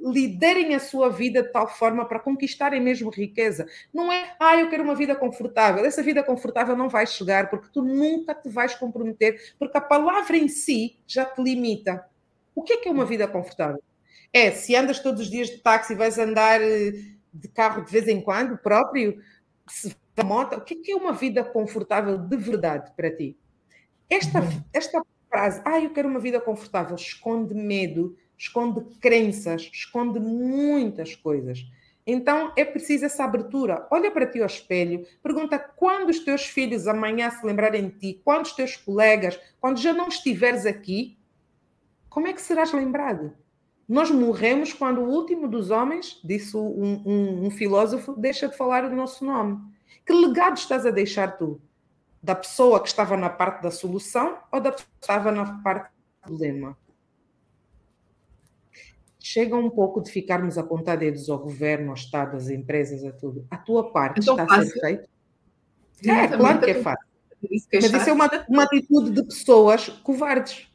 liderem a sua vida de tal forma para conquistarem mesmo riqueza. Não é, ah, eu quero uma vida confortável. Essa vida confortável não vai chegar porque tu nunca te vais comprometer, porque a palavra em si já te limita. O que é que é uma vida confortável? É, se andas todos os dias de táxi, vais andar eh, de carro de vez em quando próprio, se moto, o que é que é uma vida confortável de verdade para ti? Esta, uhum. esta frase, ah, eu quero uma vida confortável, esconde medo, esconde crenças, esconde muitas coisas. Então é preciso essa abertura. Olha para ti ao espelho, pergunta quando os teus filhos amanhã se lembrarem de ti, quando os teus colegas, quando já não estiveres aqui, como é que serás lembrado? Nós morremos quando o último dos homens, disse um, um, um filósofo, deixa de falar o nosso nome. Que legado estás a deixar tu? da pessoa que estava na parte da solução ou da pessoa que estava na parte do problema. Chega um pouco de ficarmos a apontar dedos ao governo, ao Estado, às empresas, a tudo. A tua parte então, está fácil. a ser feita? É, claro que é fácil. Mas isso é uma, uma atitude de pessoas covardes.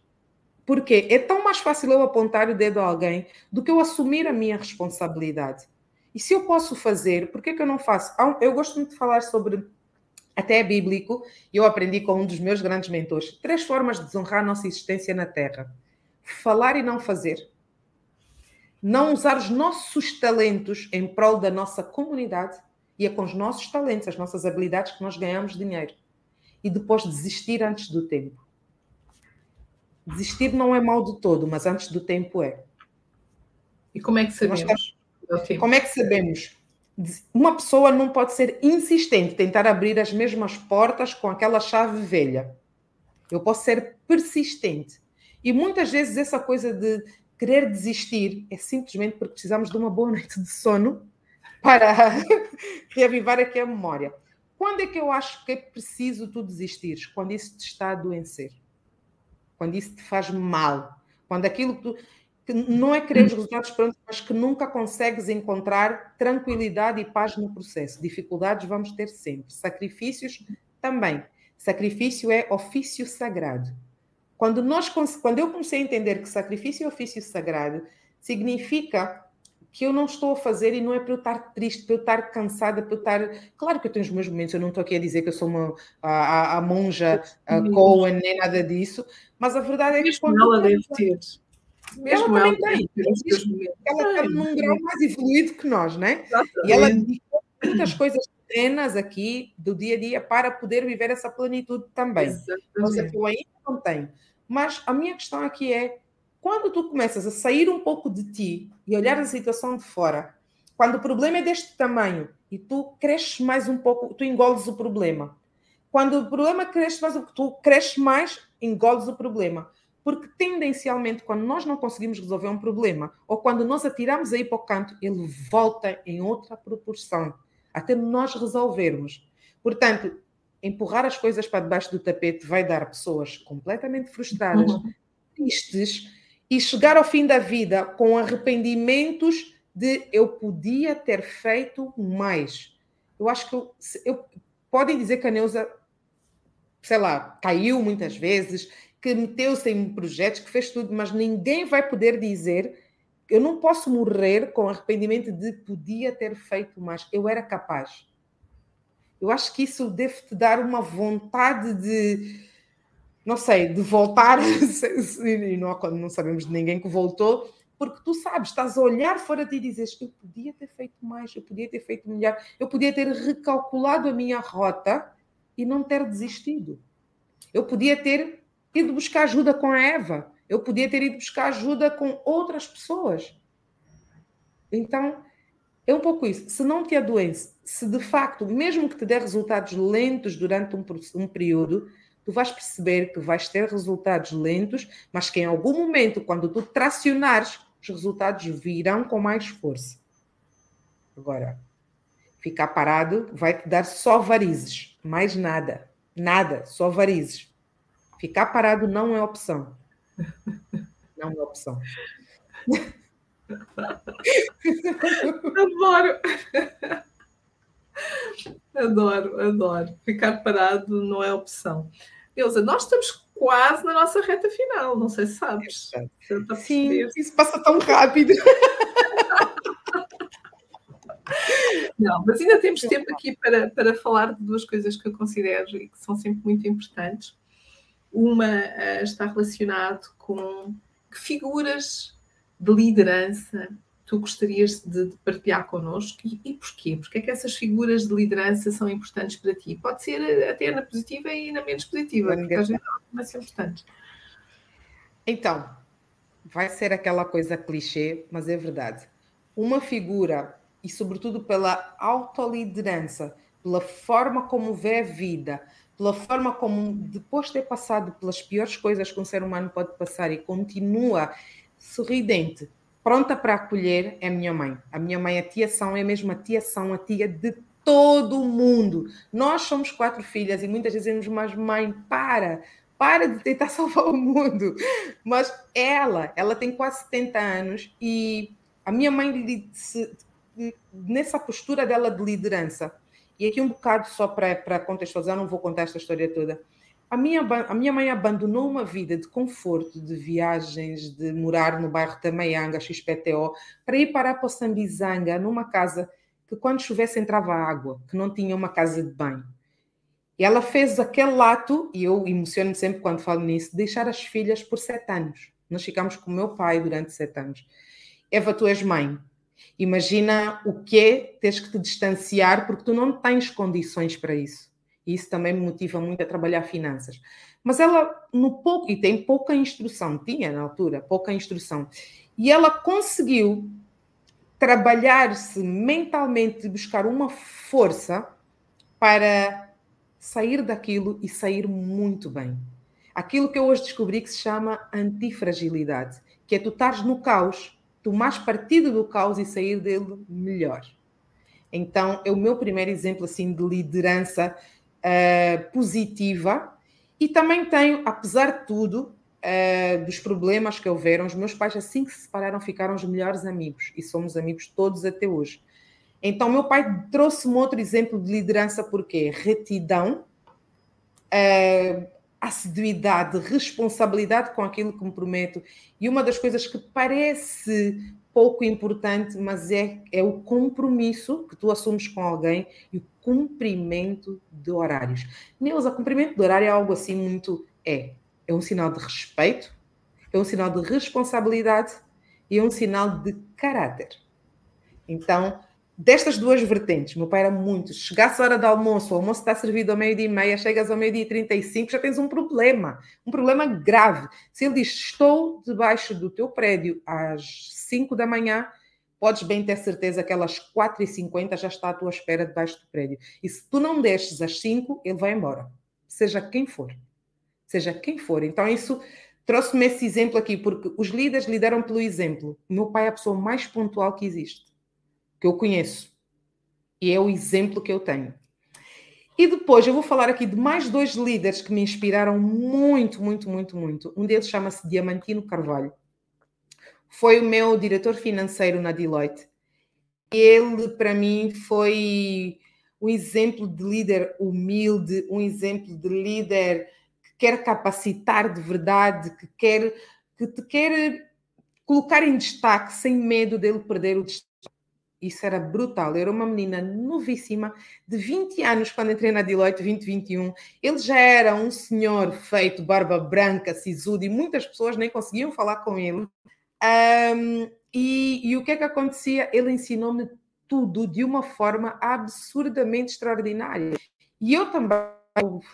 Porque é tão mais fácil eu apontar o dedo a alguém do que eu assumir a minha responsabilidade. E se eu posso fazer, por que, que eu não faço? Eu gosto muito de falar sobre até é bíblico, e eu aprendi com um dos meus grandes mentores, três formas de desonrar a nossa existência na Terra. Falar e não fazer. Não usar os nossos talentos em prol da nossa comunidade e é com os nossos talentos, as nossas habilidades que nós ganhamos dinheiro. E depois desistir antes do tempo. Desistir não é mal de todo, mas antes do tempo é. E como é que sabemos? Como é que sabemos? Uma pessoa não pode ser insistente, tentar abrir as mesmas portas com aquela chave velha. Eu posso ser persistente. E muitas vezes essa coisa de querer desistir é simplesmente porque precisamos de uma boa noite de sono para reavivar aqui a memória. Quando é que eu acho que é preciso tu desistires? Quando isso te está a adoecer. Quando isso te faz mal. Quando aquilo que tu que não é querer os resultados prontos, mas que nunca consegues encontrar tranquilidade e paz no processo. Dificuldades vamos ter sempre, sacrifícios também. Sacrifício é ofício sagrado. Quando, nós, quando eu comecei a entender que sacrifício é ofício sagrado, significa que eu não estou a fazer e não é para eu estar triste, para eu estar cansada, para eu estar. Claro que eu tenho os meus momentos, eu não estou aqui a dizer que eu sou uma, a, a monja a Cohen, nem nada disso, mas a verdade é que. Quando ela deve ter mesmo ela, também tem. Ela está num grau mais evoluído que nós, né? Exatamente. E ela dedicou muitas coisas pequenas aqui do dia a dia para poder viver essa plenitude também. Que eu ainda não tenho. Mas a minha questão aqui é: quando tu começas a sair um pouco de ti e olhar a situação de fora, quando o problema é deste tamanho e tu cresces mais um pouco, tu engoles o problema. Quando o problema cresce mais, tu cresces mais, engoles o problema. Porque tendencialmente, quando nós não conseguimos resolver um problema, ou quando nós atiramos aí para o canto, ele volta em outra proporção, até nós resolvermos. Portanto, empurrar as coisas para debaixo do tapete vai dar pessoas completamente frustradas, uhum. tristes, e chegar ao fim da vida com arrependimentos de eu podia ter feito mais. Eu acho que eu, eu podem dizer que a Neuza, sei lá, caiu muitas vezes, que meteu-se em projetos, que fez tudo, mas ninguém vai poder dizer eu não posso morrer com arrependimento de podia ter feito mais, eu era capaz. Eu acho que isso deve te dar uma vontade de, não sei, de voltar, e não, não sabemos de ninguém que voltou, porque tu sabes, estás a olhar fora de e dizes: Eu podia ter feito mais, eu podia ter feito melhor, eu podia ter recalculado a minha rota e não ter desistido. Eu podia ter ido buscar ajuda com a Eva. Eu podia ter ido buscar ajuda com outras pessoas. Então, é um pouco isso. Se não te adoece, se de facto, mesmo que te dê resultados lentos durante um, um período, tu vais perceber que vais ter resultados lentos, mas que em algum momento, quando tu tracionares, os resultados virão com mais força. Agora, ficar parado vai te dar só varizes, mais nada. Nada, só varizes. Ficar parado não é opção. Não é opção. Adoro. Adoro, adoro. Ficar parado não é opção. Elza, nós estamos quase na nossa reta final, não sei se sabes. É Sim, isso passa tão rápido. Não, mas ainda temos tempo aqui para, para falar de duas coisas que eu considero e que são sempre muito importantes. Uma uh, está relacionado com que figuras de liderança tu gostarias de, de partilhar connosco e, e porquê? Porque é que essas figuras de liderança são importantes para ti? Pode ser eh, até na positiva e na menos positiva, porque às vezes não são importantes. Então, vai ser aquela coisa clichê, mas é verdade. Uma figura, e sobretudo pela autoliderança, pela forma como vê a vida, pela forma como, depois de ter passado pelas piores coisas que um ser humano pode passar e continua sorridente, pronta para acolher, é a minha mãe. A minha mãe, a tia São, é mesmo a tia São, a tia de todo mundo. Nós somos quatro filhas e muitas vezes dizemos, mas mãe, para, para de tentar salvar o mundo. Mas ela, ela tem quase 70 anos e a minha mãe, nessa postura dela de liderança, e aqui um bocado só para contextualizar, não vou contar esta história toda. A minha, a minha mãe abandonou uma vida de conforto, de viagens, de morar no bairro Tamaianga, XPTO, para ir parar para Sambizanga, numa casa que quando chovesse entrava água, que não tinha uma casa de banho. E ela fez aquele ato, e eu emociono-me sempre quando falo nisso, deixar as filhas por sete anos. Nós ficamos com o meu pai durante sete anos. Eva, tu és mãe. Imagina o que é teres que te distanciar porque tu não tens condições para isso. E isso também me motiva muito a trabalhar finanças. Mas ela, no pouco, e tem pouca instrução, tinha na altura pouca instrução, e ela conseguiu trabalhar-se mentalmente, buscar uma força para sair daquilo e sair muito bem. Aquilo que eu hoje descobri que se chama antifragilidade, que é tu estares no caos, tomares partido do caos e sair dele melhor. Então, é o meu primeiro exemplo assim de liderança uh, positiva. E também tenho, apesar de tudo, uh, dos problemas que houveram, os meus pais, assim que se separaram, ficaram os melhores amigos e somos amigos todos até hoje. Então, meu pai trouxe-me outro exemplo de liderança, porque retidão, uh, assiduidade, responsabilidade com aquilo que me prometo. E uma das coisas que parece pouco importante, mas é, é o compromisso que tu assumes com alguém e o cumprimento de horários. Neuza, cumprimento de horário é algo assim muito. É. É um sinal de respeito, é um sinal de responsabilidade e é um sinal de caráter. Então, destas duas vertentes, meu pai era muito. Chegasse a hora do almoço, o almoço está servido ao meio-dia e meia, chegas ao meio-dia e 35, já tens um problema, um problema grave. Se ele diz: Estou debaixo do teu prédio às 5 da manhã, podes bem ter certeza que elas 4h50 já está à tua espera debaixo do prédio. E se tu não desces às 5, ele vai embora. Seja quem for. Seja quem for. Então, isso trouxe-me esse exemplo aqui, porque os líderes lideram pelo exemplo. Meu pai é a pessoa mais pontual que existe, que eu conheço. E é o exemplo que eu tenho. E depois eu vou falar aqui de mais dois líderes que me inspiraram muito, muito, muito, muito. Um deles chama-se Diamantino Carvalho foi o meu diretor financeiro na Deloitte. Ele, para mim, foi um exemplo de líder humilde, um exemplo de líder que quer capacitar de verdade, que quer que te quer colocar em destaque sem medo dele perder o destaque. Isso era brutal. Eu era uma menina novíssima, de 20 anos, quando entrei na Deloitte, 2021. Ele já era um senhor feito, barba branca, sisudo, e muitas pessoas nem conseguiam falar com ele. Um, e, e o que é que acontecia? Ele ensinou-me tudo de uma forma absurdamente extraordinária. E eu também,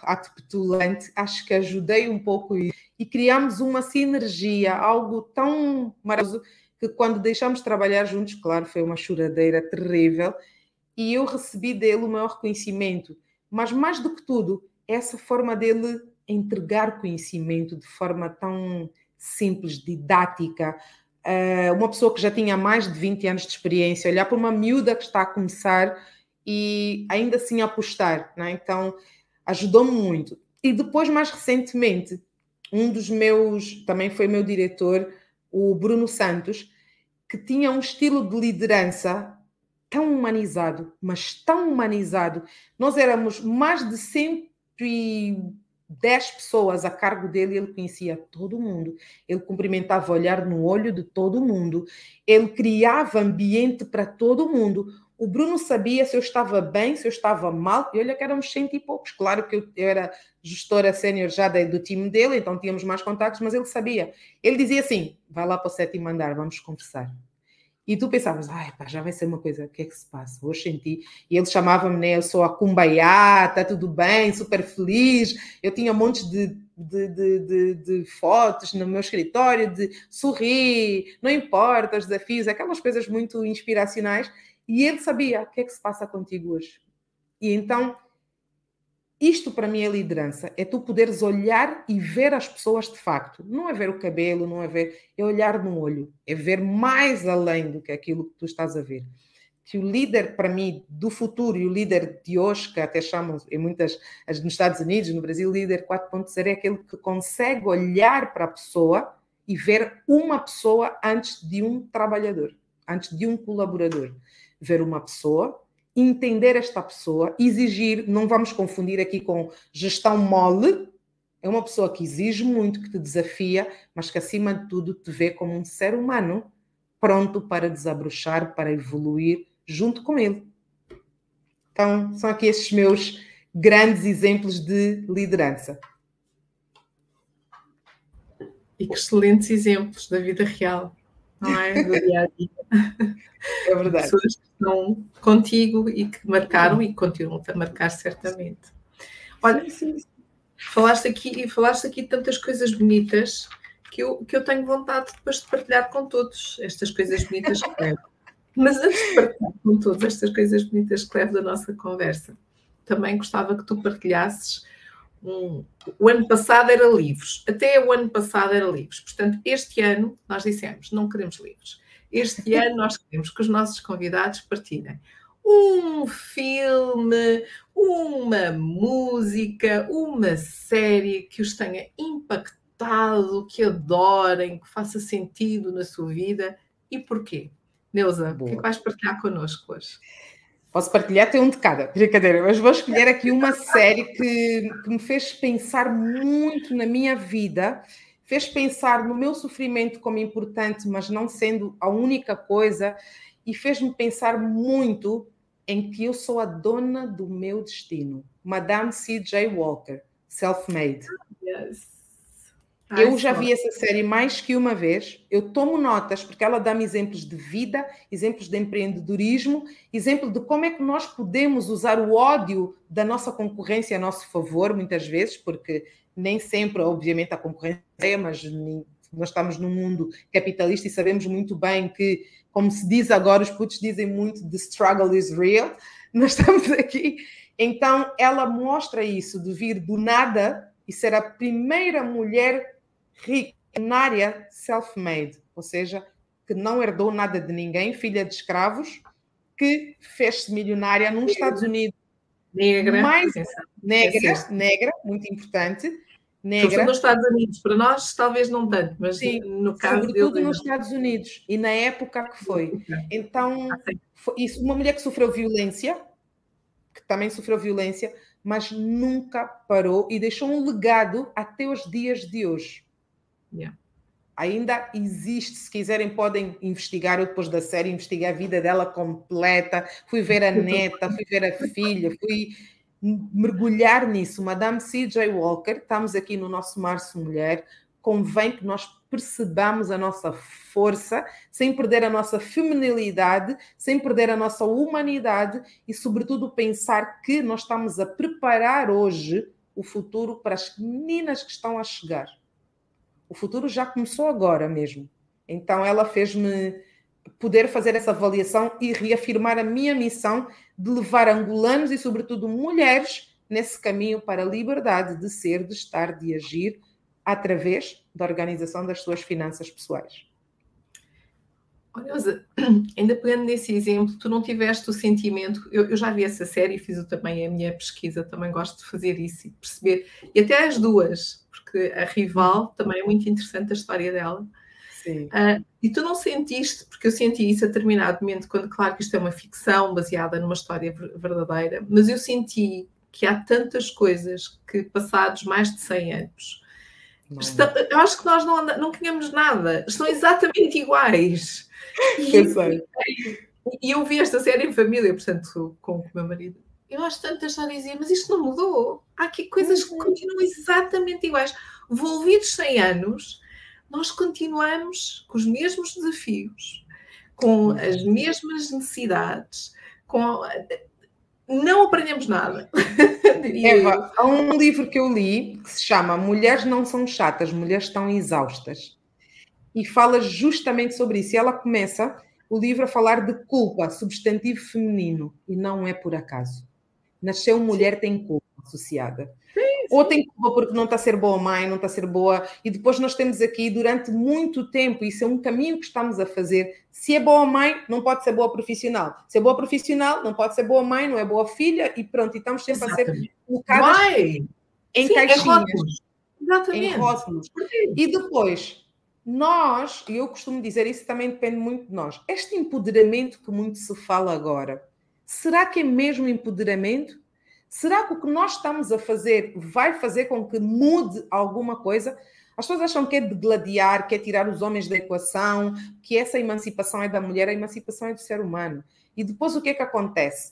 ato petulante, acho que ajudei um pouco isso. E criamos uma sinergia, algo tão maravilhoso, que quando deixamos de trabalhar juntos, claro, foi uma choradeira terrível, e eu recebi dele o maior reconhecimento. Mas mais do que tudo, essa forma dele entregar conhecimento de forma tão simples, didática, uh, uma pessoa que já tinha mais de 20 anos de experiência, olhar para uma miúda que está a começar e ainda assim apostar, né? então ajudou-me muito. E depois, mais recentemente, um dos meus, também foi meu diretor, o Bruno Santos, que tinha um estilo de liderança tão humanizado, mas tão humanizado. Nós éramos mais de 100 dez pessoas a cargo dele, ele conhecia todo mundo, ele cumprimentava olhar no olho de todo mundo, ele criava ambiente para todo mundo. O Bruno sabia se eu estava bem, se eu estava mal, e olha que éramos cento e poucos. Claro que eu, era gestora sénior já do time dele, então tínhamos mais contatos, mas ele sabia. Ele dizia assim: vai lá para o sétimo andar, vamos conversar. E tu pensavas, ai pá, já vai ser uma coisa, o que é que se passa? Hoje senti. E ele chamava-me, né? Eu sou a Cumbaiá, está tudo bem, super feliz. Eu tinha um monte de, de, de, de fotos no meu escritório, de sorrir, não importa os desafios, aquelas coisas muito inspiracionais. E ele sabia o que é que se passa contigo hoje. E então isto para mim é liderança, é tu poderes olhar e ver as pessoas de facto. Não é ver o cabelo, não é ver, é olhar no olho, é ver mais além do que aquilo que tu estás a ver. Que o líder, para mim, do futuro e o líder de hoje, que até chamam em muitas, nos Estados Unidos, no Brasil, líder 4.0 é aquele que consegue olhar para a pessoa e ver uma pessoa antes de um trabalhador, antes de um colaborador. Ver uma pessoa entender esta pessoa, exigir, não vamos confundir aqui com gestão mole, é uma pessoa que exige muito, que te desafia, mas que acima de tudo te vê como um ser humano pronto para desabrochar, para evoluir junto com ele. Então, são aqui estes meus grandes exemplos de liderança. E que excelentes exemplos da vida real, não é? Do dia a dia. É verdade. Pessoas estão contigo e que marcaram e continuam a marcar certamente. Olha, sim, sim. Falaste aqui, falaste aqui tantas coisas bonitas que eu, que eu tenho vontade depois de partilhar com todos estas coisas bonitas que levo. Mas antes de partilhar com todos estas coisas bonitas que levo da nossa conversa, também gostava que tu partilhasses um, o ano passado era livros, até o ano passado era livros. Portanto, este ano nós dissemos, não queremos livros. Este ano nós queremos que os nossos convidados partilhem um filme, uma música, uma série que os tenha impactado, que adorem, que faça sentido na sua vida e porquê. Neuza, o que é que vais partilhar connosco hoje? Posso partilhar até um de cada, brincadeira, mas vou escolher aqui uma série que, que me fez pensar muito na minha vida, fez pensar no meu sofrimento como importante, mas não sendo a única coisa, e fez-me pensar muito em que eu sou a dona do meu destino. Madame C.J. Walker, Self-Made. Yes. Eu já vi essa série mais que uma vez. Eu tomo notas porque ela dá-me exemplos de vida, exemplos de empreendedorismo, exemplo de como é que nós podemos usar o ódio da nossa concorrência a nosso favor, muitas vezes, porque nem sempre, obviamente, a concorrência, é, mas nós estamos num mundo capitalista e sabemos muito bem que, como se diz agora, os putos dizem muito: the struggle is real. Nós estamos aqui. Então, ela mostra isso de vir do nada e ser a primeira mulher rica na área self-made, ou seja, que não herdou nada de ninguém, filha de escravos, que fez-se milionária nos Estados Unidos. Negra. Mais, negra, é negra, muito importante. Negra. nos Estados Unidos, para nós talvez não tanto, mas Sim, no caso sobretudo dele, nos Estados Unidos e na época que foi. Então, ah, foi isso, uma mulher que sofreu violência, que também sofreu violência, mas nunca parou e deixou um legado até os dias de hoje. Yeah. Ainda existe, se quiserem, podem investigar. Eu, depois da série, investiguei a vida dela completa. Fui ver a neta, fui ver a filha, fui mergulhar nisso. Madame C.J. Walker, estamos aqui no nosso Março Mulher. Convém que nós percebamos a nossa força, sem perder a nossa feminilidade, sem perder a nossa humanidade e, sobretudo, pensar que nós estamos a preparar hoje o futuro para as meninas que estão a chegar. O futuro já começou agora mesmo. Então ela fez-me poder fazer essa avaliação e reafirmar a minha missão de levar angolanos e, sobretudo, mulheres nesse caminho para a liberdade de ser, de estar, de agir através da organização das suas finanças pessoais. Olha, ainda pegando nesse exemplo, tu não tiveste o sentimento, eu, eu, já vi essa série, fiz também a minha pesquisa, também gosto de fazer isso e perceber, e até as duas, porque a rival também é muito interessante a história dela. Sim. Uh, e tu não sentiste, porque eu senti isso a determinado momento, quando, claro que isto é uma ficção baseada numa história verdadeira, mas eu senti que há tantas coisas que, passados mais de 100 anos, eu acho que nós não, não tínhamos nada, estão exatamente iguais. E, e eu vi esta série em família, portanto, com o meu marido eu acho tantas já dizia, mas isto não mudou. Há aqui coisas que uhum. continuam exatamente iguais. Volvidos 100 anos, nós continuamos com os mesmos desafios, com uhum. as mesmas necessidades, com... não aprendemos nada. Eva, há um livro que eu li que se chama Mulheres não são chatas, mulheres estão exaustas. E fala justamente sobre isso. E ela começa o livro a falar de culpa, substantivo feminino, e não é por acaso. Nasceu mulher tem culpa associada. Sim. Ou tem culpa porque não está a ser boa mãe, não está a ser boa. E depois nós temos aqui durante muito tempo, isso é um caminho que estamos a fazer. Se é boa mãe, não pode ser boa profissional. Se é boa profissional, não pode ser boa mãe, não é boa filha, e pronto, e estamos sempre Exatamente. a ser colocadas em sim, caixinhas. Exatamente. Em rótulos. E depois, nós, e eu costumo dizer, isso também depende muito de nós, este empoderamento que muito se fala agora Será que é mesmo empoderamento? Será que o que nós estamos a fazer vai fazer com que mude alguma coisa? As pessoas acham que é de gladiar, que é tirar os homens da equação, que essa emancipação é da mulher, a emancipação é do ser humano. E depois o que é que acontece?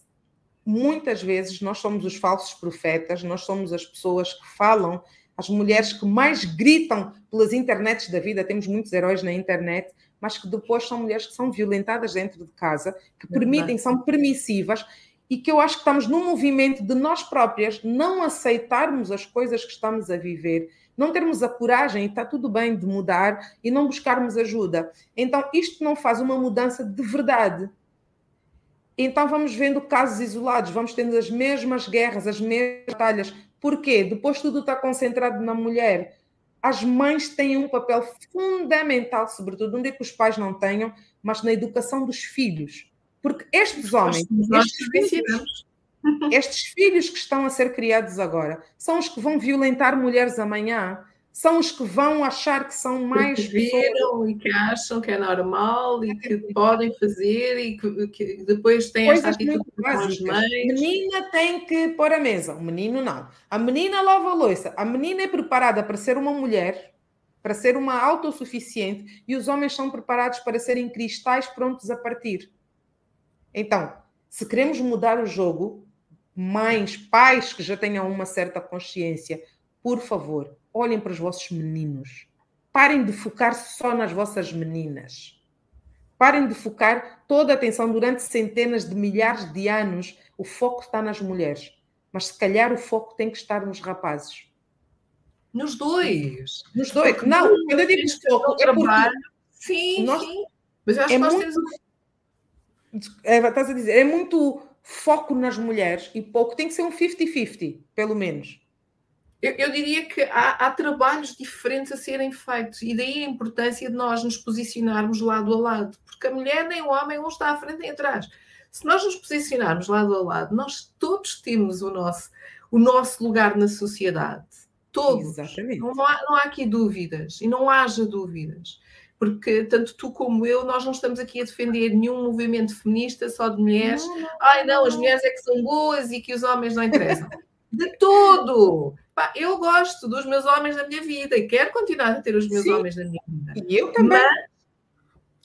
Muitas vezes nós somos os falsos profetas, nós somos as pessoas que falam, as mulheres que mais gritam pelas internets da vida, temos muitos heróis na internet, mas que depois são mulheres que são violentadas dentro de casa, que permitem, são permissivas, e que eu acho que estamos num movimento de nós próprias não aceitarmos as coisas que estamos a viver, não termos a coragem, e está tudo bem, de mudar e não buscarmos ajuda. Então, isto não faz uma mudança de verdade. Então, vamos vendo casos isolados, vamos tendo as mesmas guerras, as mesmas batalhas. Porquê? Depois tudo está concentrado na mulher. As mães têm um papel fundamental, sobretudo, não digo que os pais não tenham, mas na educação dos filhos. Porque estes homens, estes filhos, estes filhos que estão a ser criados agora, são os que vão violentar mulheres amanhã, são os que vão achar que são mais. Que viram e que acham que é normal e que podem fazer e que, que depois têm esta atitude com as mães. Menina tem que pôr a mesa, o menino não. A menina lava a louça, a menina é preparada para ser uma mulher, para ser uma autossuficiente, e os homens são preparados para serem cristais prontos a partir. Então, se queremos mudar o jogo, mães, pais que já tenham uma certa consciência, por favor, olhem para os vossos meninos. Parem de focar só nas vossas meninas. Parem de focar toda a atenção durante centenas de milhares de anos. O foco está nas mulheres. Mas se calhar o foco tem que estar nos rapazes. Nos dois. Nos dois. Porque não, quando eu digo foco, é trabalho. Sim, nós, sim. Mas eu acho é que nós muito, temos. É, estás a dizer, é muito foco nas mulheres e pouco. Tem que ser um 50-50, pelo menos. Eu, eu, diria que há, há, trabalhos diferentes a serem feitos e daí a importância de nós nos posicionarmos lado a lado, porque a mulher nem o homem um está à frente nem atrás. Se nós nos posicionarmos lado a lado, nós todos temos o nosso, o nosso lugar na sociedade. Todos. Exatamente. Não há, não há aqui dúvidas e não haja dúvidas. Porque tanto tu como eu, nós não estamos aqui a defender nenhum movimento feminista só de mulheres. Não, não, Ai, não, as mulheres é que são boas e que os homens não interessam. De todo! Pá, eu gosto dos meus homens na minha vida e quero continuar a ter os meus Sim. homens na minha vida. E eu também. Mas,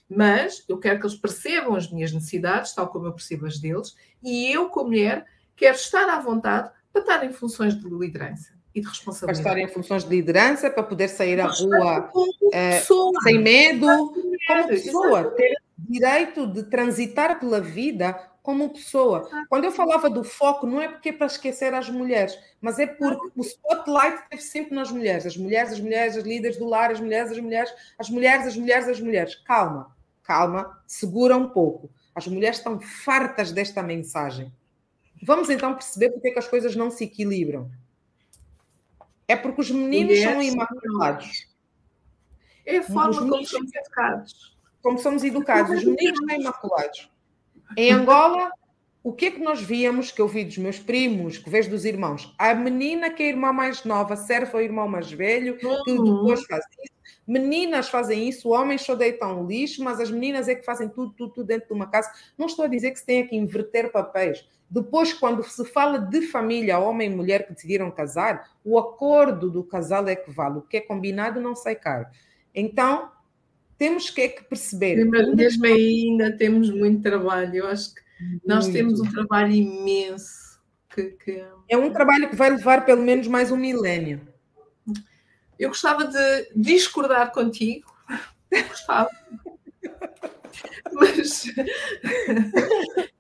mas eu quero que eles percebam as minhas necessidades, tal como eu percebo as deles, e eu, como mulher, quero estar à vontade para estar em funções de liderança e de responsabilidade. Para estar em funções de liderança, para poder sair à rua é, sem medo, como pessoa, ter direito de transitar pela vida como pessoa. Quando eu falava do foco, não é porque é para esquecer as mulheres, mas é porque o spotlight esteve sempre nas mulheres. As mulheres, as mulheres, as líderes do lar, as mulheres, as mulheres, as mulheres, as mulheres, as mulheres. Calma, calma, segura um pouco. As mulheres estão fartas desta mensagem. Vamos então perceber porque é que as coisas não se equilibram. É porque os meninos são imaculados. É a forma como somos educados. Como somos educados. Os meninos são imaculados. Em Angola, o que é que nós víamos, que eu vi dos meus primos, que vejo dos irmãos? A menina que é a irmã mais nova serve ao irmão mais velho, que uhum. depois faz isso. Meninas fazem isso, homens só deitam lixo, mas as meninas é que fazem tudo, tudo, tudo dentro de uma casa. Não estou a dizer que se tenha que inverter papéis. Depois, quando se fala de família, homem e mulher que decidiram casar, o acordo do casal é que vale. O que é combinado não sai caro. Então, temos que, é que perceber. Mas mesmo aí ainda temos muito trabalho. Eu acho que nós muito. temos um trabalho imenso. Que, que... É um trabalho que vai levar pelo menos mais um milénio. Eu gostava de discordar contigo. Gostava. Mas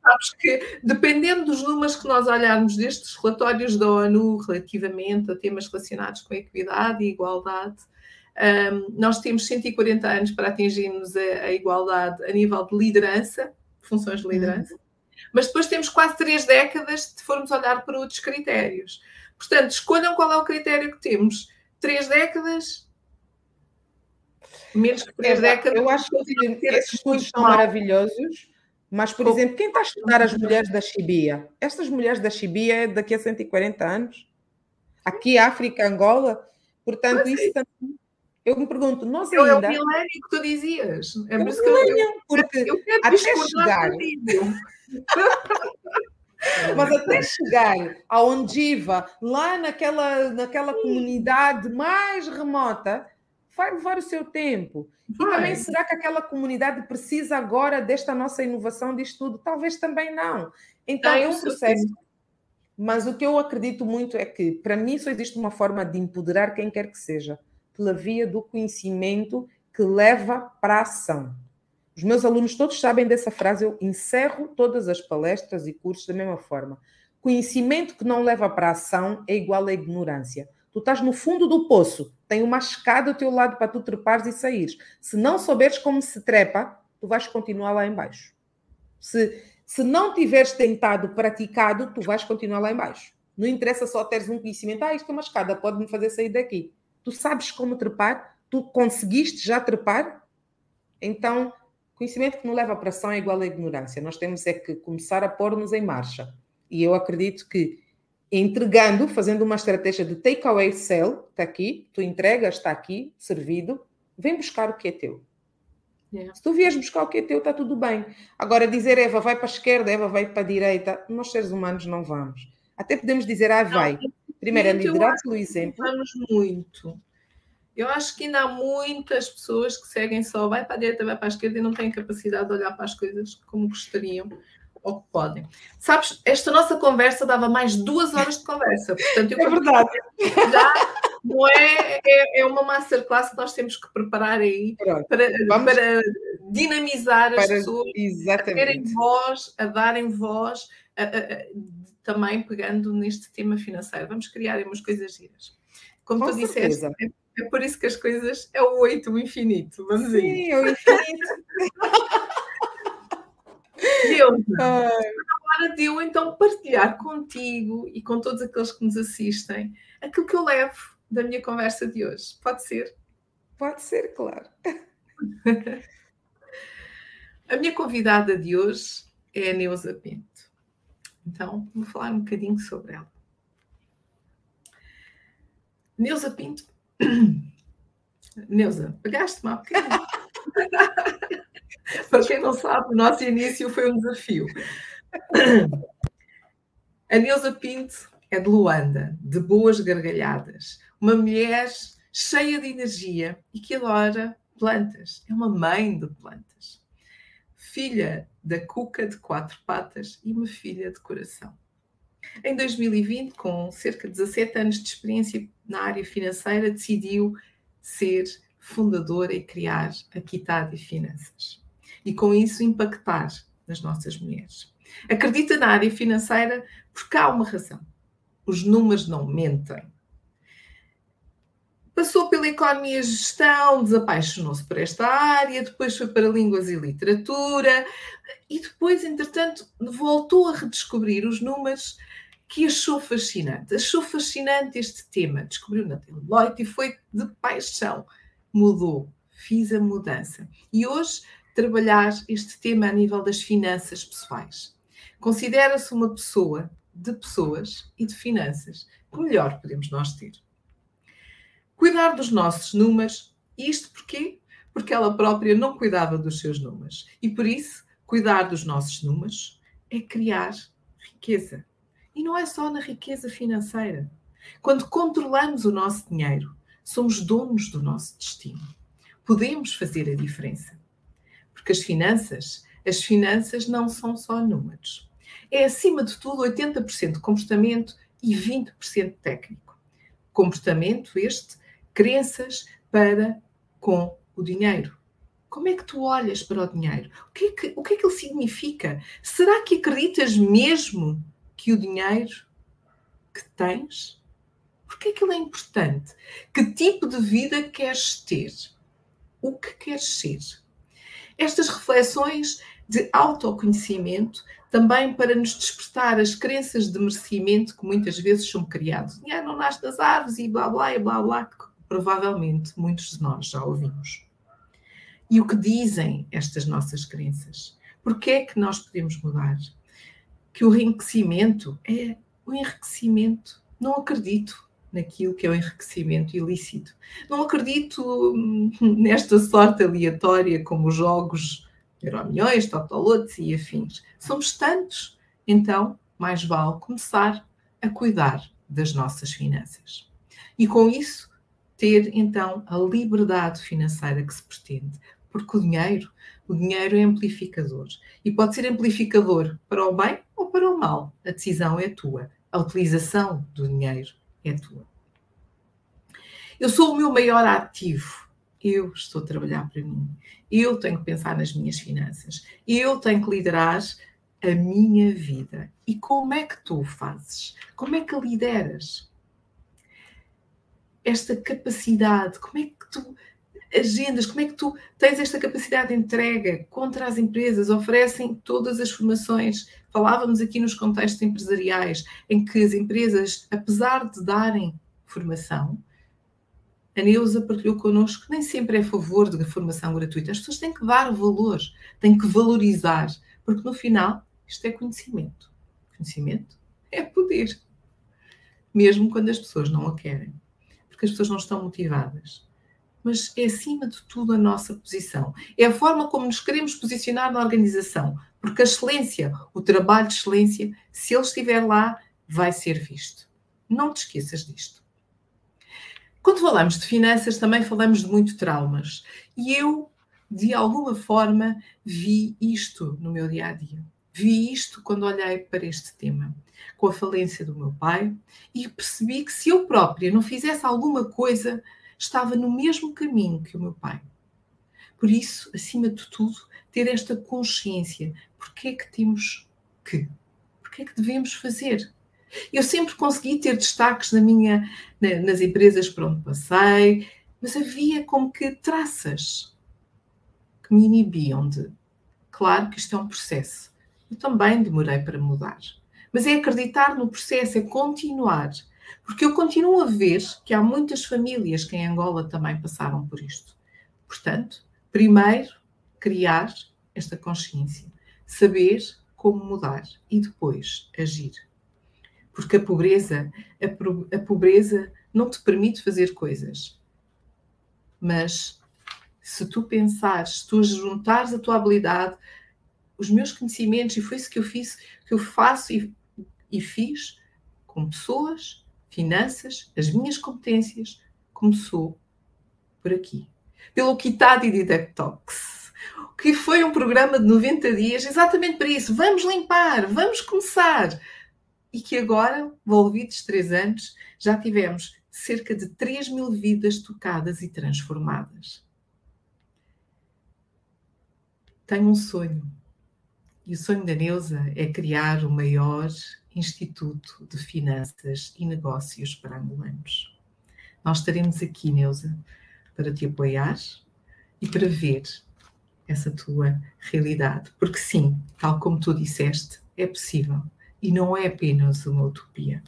sabes que, dependendo dos números que nós olharmos destes relatórios da ONU relativamente a temas relacionados com a equidade e igualdade, um, nós temos 140 anos para atingirmos a, a, igualdade a nível de liderança, funções de liderança, uhum. mas depois temos quase três décadas se formos olhar para outros critérios. Portanto, escolham qual é o critério que temos. Três décadas, menos que três é, décadas. Eu acho que esses estudos são maravilhosos, mas, por exemplo, quem está a estudar as mulheres da Chibia? Estas mulheres da Chibia é daqui a 140 anos? Aqui, África, Angola? Portanto, isso também eu me pergunto, nós ainda... É o milénio que tu dizias. É eu, eu, porque eu quero até chegar... Mas até chegar a Ondiva, lá naquela, naquela comunidade mais remota, vai levar o seu tempo. Vai. E também será que aquela comunidade precisa agora desta nossa inovação de estudo? Talvez também não. Então é um processo. Mas o que eu acredito muito é que, para mim, só existe uma forma de empoderar quem quer que seja pela via do conhecimento que leva para a ação. Os meus alunos todos sabem dessa frase, eu encerro todas as palestras e cursos da mesma forma. Conhecimento que não leva para a ação é igual à ignorância. Tu estás no fundo do poço, tem uma escada ao teu lado para tu trepares e saíres. Se não souberes como se trepa, tu vais continuar lá embaixo. Se, se não tiveres tentado, praticado, tu vais continuar lá embaixo. Não interessa só teres um conhecimento, ah, isto é uma escada, pode-me fazer sair daqui. Tu sabes como trepar? Tu conseguiste já trepar? Então, conhecimento que não leva para ação é igual à ignorância. Nós temos é que começar a pôr-nos em marcha. E eu acredito que entregando, fazendo uma estratégia de takeaway sell, está aqui, tu entregas, está aqui, servido, vem buscar o que é teu. Yeah. Se tu vieres buscar o que é teu, está tudo bem. Agora, dizer Eva vai para a esquerda, Eva vai para a direita, nós seres humanos não vamos. Até podemos dizer, ah, vai. Primeiro, é liderar pelo exemplo. Vamos muito. Eu acho que ainda há muitas pessoas que seguem só vai para a direita, vai para a esquerda e não têm capacidade de olhar para as coisas como gostariam ou que podem. Sabes, esta nossa conversa dava mais duas horas de conversa. Portanto, é verdade. Já não é, é, é, uma masterclass que nós temos que preparar aí para, para dinamizar as para, pessoas exatamente. a terem voz, a darem voz, a, a, a, também pegando neste tema financeiro. Vamos criar umas coisas giras. Como Com tu certeza. disseste, é, por isso que as coisas é o oito, o infinito. Vamos Sim, aí. é o infinito. Deus, agora de eu então partilhar contigo e com todos aqueles que nos assistem aquilo que eu levo da minha conversa de hoje. Pode ser? Pode ser, claro. A minha convidada de hoje é a Neuza Pinto. Então, vou falar um bocadinho sobre ela. Neuza Pinto. Neuza, pegaste-me há bocadinho. Para quem não sabe, o nosso início foi um desafio. A Neuza Pinto é de Luanda, de boas gargalhadas, uma mulher cheia de energia e que adora plantas. É uma mãe de plantas. Filha da Cuca de quatro patas e uma filha de coração. Em 2020, com cerca de 17 anos de experiência na área financeira, decidiu ser fundadora e criar a Quitade Finanças. E com isso impactar nas nossas mulheres. Acredita na área financeira porque há uma razão. Os números não mentem. Passou pela economia e gestão, desapaixonou-se por esta área, depois foi para línguas e literatura e depois, entretanto, voltou a redescobrir os números que achou fascinante. Achou fascinante este tema. Descobriu na Deloitte e foi de paixão. Mudou, fiz a mudança. E hoje trabalhar este tema a nível das finanças pessoais. Considera-se uma pessoa de pessoas e de finanças que melhor podemos nós ter. Cuidar dos nossos números, isto porquê? Porque ela própria não cuidava dos seus números. E por isso, cuidar dos nossos números é criar riqueza. E não é só na riqueza financeira. Quando controlamos o nosso dinheiro, somos donos do nosso destino. Podemos fazer a diferença. Porque as finanças, as finanças não são só números. É acima de tudo 80% comportamento e 20% técnico. Comportamento este, crenças para com o dinheiro. Como é que tu olhas para o dinheiro? O que é que, o que, é que ele significa? Será que acreditas mesmo que o dinheiro que tens, porque é que ele é importante? Que tipo de vida queres ter? O que queres ser? Estas reflexões de autoconhecimento também para nos despertar as crenças de merecimento que muitas vezes são criados. Dinheiro não nasce das árvores e blá blá e blá blá, que provavelmente muitos de nós já ouvimos. E o que dizem estas nossas crenças? Porquê é que nós podemos mudar? Que o enriquecimento é o enriquecimento. Não acredito naquilo que é o enriquecimento ilícito. Não acredito hum, nesta sorte aleatória como os jogos Euromilhões, Totolotes e afins. Somos tantos, então mais vale começar a cuidar das nossas finanças. E com isso, ter então a liberdade financeira que se pretende, porque o dinheiro, o dinheiro é amplificador e pode ser amplificador para o bem A decisão é tua, a utilização do dinheiro é tua. Eu sou o meu maior ativo eu estou a trabalhar para mim, eu tenho que pensar nas minhas finanças, eu tenho que liderar a minha vida. E como é que tu fazes? Como é que lideras? Esta capacidade, como é que tu agendas, como é que tu tens esta capacidade de entrega contra as empresas, oferecem todas as formações. Falávamos aqui nos contextos empresariais, em que as empresas, apesar de darem formação, a Neuza partilhou connosco que nem sempre é a favor de formação gratuita. As pessoas têm que dar valor, têm que valorizar, porque no final isto é conhecimento. Conhecimento é poder. Mesmo quando as pessoas não a querem. Porque as pessoas não estão motivadas. Mas é acima de tudo a nossa posição. É a forma como nos queremos posicionar na organização. Porque a excelência, o trabalho de excelência, se ele estiver lá, vai ser visto. Não te esqueças disto. Quando falamos de finanças, também falamos de muito traumas. E eu, de alguma forma, vi isto no meu dia a dia. Vi isto quando olhei para este tema, com a falência do meu pai, e percebi que se eu própria não fizesse alguma coisa, estava no mesmo caminho que o meu pai. Por isso, acima de tudo, ter esta consciência. Porquê é que temos que? Porquê é que devemos fazer? Eu sempre consegui ter destaques na minha, na, nas empresas por onde passei, mas havia como que traças que me inibiam de. Claro que isto é um processo. Eu também demorei para mudar. Mas é acreditar no processo, é continuar. Porque eu continuo a ver que há muitas famílias que em Angola também passaram por isto. Portanto, primeiro, criar esta consciência, saber como mudar e depois agir porque a pobreza, a, a pobreza não te permite fazer coisas. Mas se tu pensares, se tu juntares a tua habilidade, os meus conhecimentos, e foi isso que eu fiz, que eu faço e, e fiz com pessoas, finanças, as minhas competências, começou por aqui. Pelo Kitadi de Detox, que foi um programa de 90 dias exatamente para isso. Vamos limpar, vamos começar e que agora, envolvidos três anos, já tivemos cerca de 3 mil vidas tocadas e transformadas. Tenho um sonho. E o sonho da Neuza é criar o maior instituto de finanças e negócios para angolanos. Nós estaremos aqui, Neuza, para te apoiar e para ver essa tua realidade. Porque sim, tal como tu disseste, é possível e não é apenas uma utopia.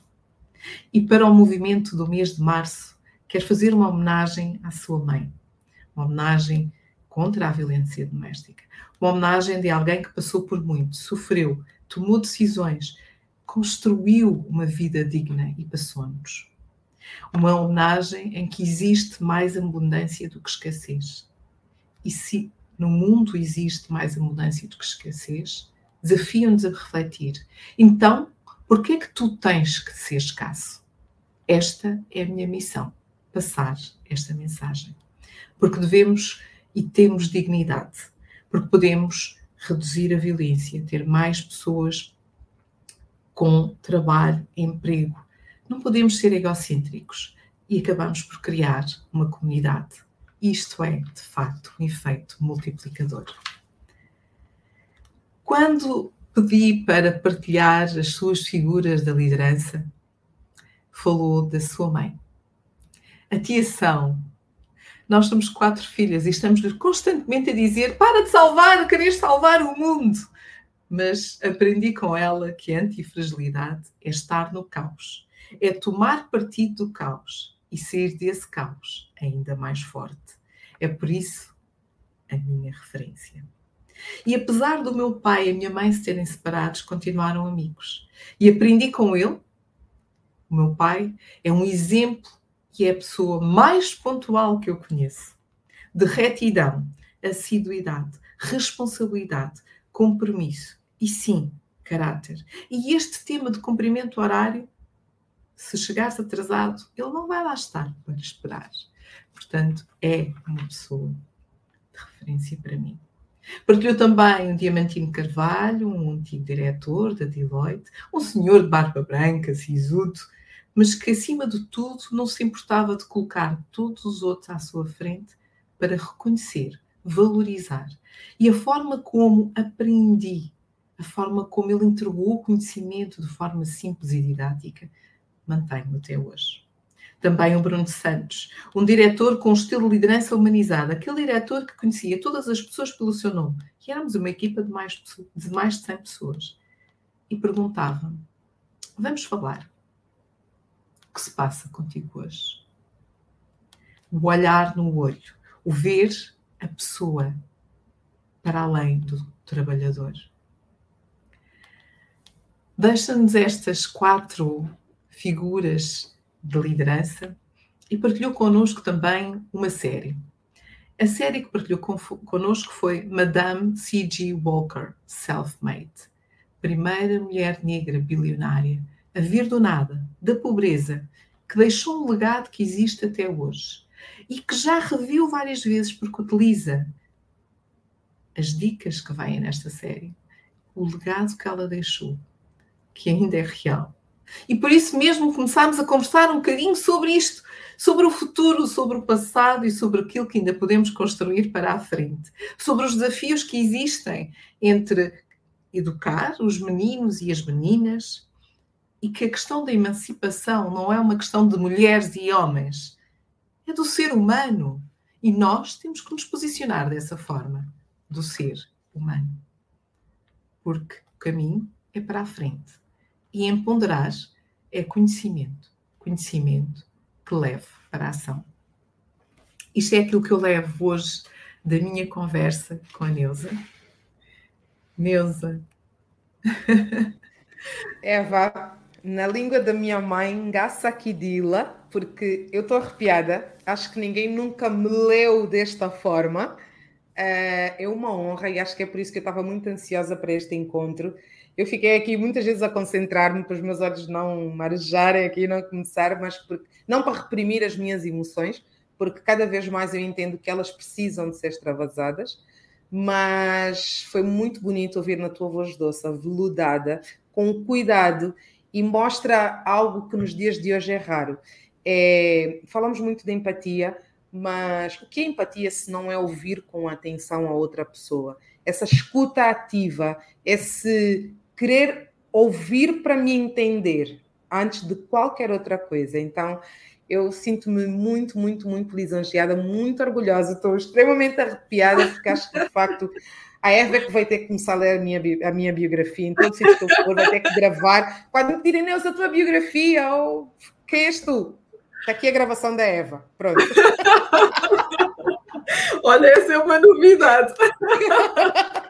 E para o movimento do mês de março, quer fazer uma homenagem à sua mãe, uma homenagem contra a violência doméstica, uma homenagem de alguém que passou por muito, sofreu, tomou decisões, construiu uma vida digna e passou-nos. Uma homenagem em que existe mais abundância do que escassez. E se no mundo existe mais abundância do que escassez, desafiam-nos a refletir. Então, por que é que tu tens que ser escasso? Esta é a minha missão, passar esta mensagem. Porque devemos e temos dignidade, porque podemos reduzir a violência, ter mais pessoas com trabalho, emprego. Não podemos ser egocêntricos e acabamos por criar uma comunidade. Isto é, de facto, um efeito multiplicador. Quando pedi para partilhar as suas figuras da liderança, falou da sua mãe. A tia São. Nós somos quatro filhas e estamos constantemente a dizer: para de salvar, querer salvar o mundo. Mas aprendi com ela que a antifragilidade é estar no caos, é tomar partido do caos e sair desse caos ainda mais forte. É por isso a minha referência. E apesar do meu pai e a minha mãe se terem separados, continuaram amigos. E aprendi com ele. O meu pai é um exemplo e é a pessoa mais pontual que eu conheço. De retidão, assiduidade, responsabilidade, compromisso e sim, caráter. E este tema de cumprimento horário, se chegares atrasado, ele não vai lá estar para esperar. Portanto, é uma pessoa de referência para mim. Partilhou também um Diamantino Carvalho, um antigo diretor da Deloitte, um senhor de barba branca, sisudo, mas que acima de tudo não se importava de colocar todos os outros à sua frente para reconhecer, valorizar. E a forma como aprendi, a forma como ele entregou o conhecimento de forma simples e didática, mantenho até hoje. Também o Bruno Santos, um diretor com um estilo de liderança humanizado, aquele diretor que conhecia todas as pessoas pelo seu nome, e éramos uma equipa de mais de, mais de 100 pessoas, e perguntava-me: Vamos falar. O que se passa contigo hoje? O olhar no olho, o ver a pessoa para além do trabalhador. Deixa-nos estas quatro figuras de liderança e partilhou connosco também uma série. A série que partilhou connosco foi Madame C.G. Walker, Self-Made, primeira mulher negra bilionária a vir do nada, da pobreza, que deixou um legado que existe até hoje e que já reviu várias vezes porque utiliza as dicas que vêm nesta série, o legado que ela deixou, que ainda é real. E por isso mesmo começámos a conversar um bocadinho sobre isto, sobre o futuro, sobre o passado e sobre aquilo que ainda podemos construir para a frente, sobre os desafios que existem entre educar os meninos e as meninas e que a questão da emancipação não é uma questão de mulheres e homens, é do ser humano. E nós temos que nos posicionar dessa forma do ser humano. Porque o caminho é para a frente. E empoderar é conhecimento. Conhecimento que leve para a ação. Isto é aquilo que eu levo hoje da minha conversa com a Neuza. Neuza. Eva, na língua da minha mãe, Kidila, porque eu estou arrepiada. Acho que ninguém nunca me leu desta forma. Uh, é uma honra e acho que é por isso que eu estava muito ansiosa para este encontro. Eu fiquei aqui muitas vezes a concentrar-me para os meus olhos não marejarem aqui não começar, mas porque, não para reprimir as minhas emoções, porque cada vez mais eu entendo que elas precisam de ser extravasadas, mas foi muito bonito ouvir na tua voz doce, veludada, com cuidado e mostra algo que nos dias de hoje é raro. É, falamos muito de empatia, mas o que é empatia se não é ouvir com atenção a outra pessoa? Essa escuta ativa, esse querer ouvir para me entender antes de qualquer outra coisa. Então, eu sinto-me muito, muito, muito lisonjeada, muito orgulhosa, estou extremamente arrepiada, porque acho que de facto a Eva é que vai ter que começar a ler a minha, a minha biografia, sítio que eu for, vai ter que gravar. Quando me pedirem, Neuza, a tua biografia, ou quem és tu? Está aqui a gravação da Eva. Pronto. Olha, essa é uma novidade.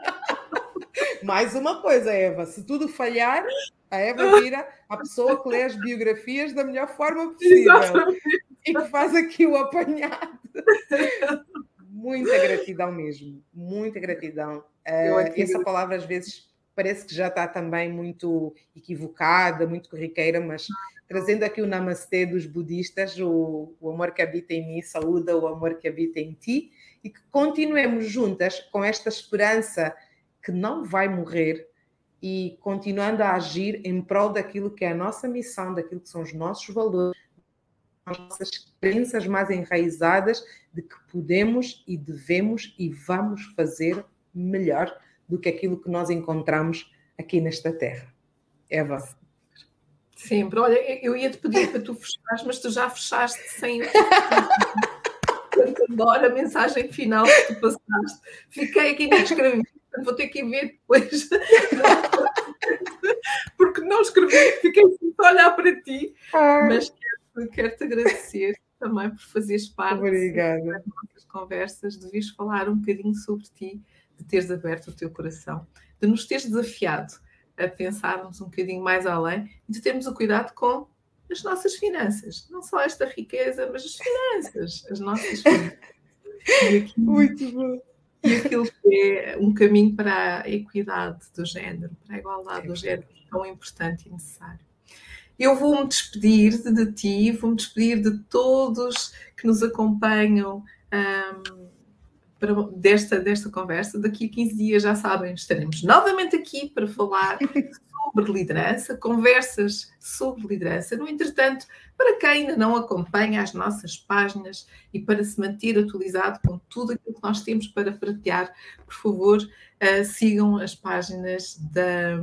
Mais uma coisa, Eva: se tudo falhar, a Eva vira a pessoa que lê as biografias da melhor forma possível Exatamente. e que faz aqui o apanhado. Muita gratidão mesmo, muita gratidão. Uh, essa palavra às vezes parece que já está também muito equivocada, muito corriqueira, mas trazendo aqui o namastê dos budistas, o, o amor que habita em mim saúda o amor que habita em ti, e que continuemos juntas com esta esperança que não vai morrer e continuando a agir em prol daquilo que é a nossa missão, daquilo que são os nossos valores, as nossas crenças mais enraizadas de que podemos e devemos e vamos fazer melhor do que aquilo que nós encontramos aqui nesta terra. Eva. Sempre. Olha, eu ia te pedir para tu fechares, mas tu já fechaste sem. Adoro a mensagem final que tu passaste. Fiquei aqui nem escrevi, vou ter que ver depois. Porque não escrevi, fiquei a olhar para ti. Mas quero-te quero agradecer também por fazeres parte Obrigada. das nossas conversas, de vires falar um bocadinho sobre ti, de teres aberto o teu coração, de nos teres desafiado a pensarmos um bocadinho mais além e de termos o cuidado com as nossas finanças. Não só esta riqueza, mas as finanças, as nossas finanças. Muito bom. E aquilo que é um caminho para a equidade do género, para a igualdade do género, tão importante e necessário. Eu vou-me despedir de ti, vou-me despedir de todos que nos acompanham um, para, desta, desta conversa. Daqui a 15 dias, já sabem, estaremos novamente aqui para falar sobre liderança, conversas sobre liderança. No entretanto, para quem ainda não acompanha as nossas páginas e para se manter atualizado com tudo aquilo que nós temos para partilhar, por favor, uh, sigam as páginas da,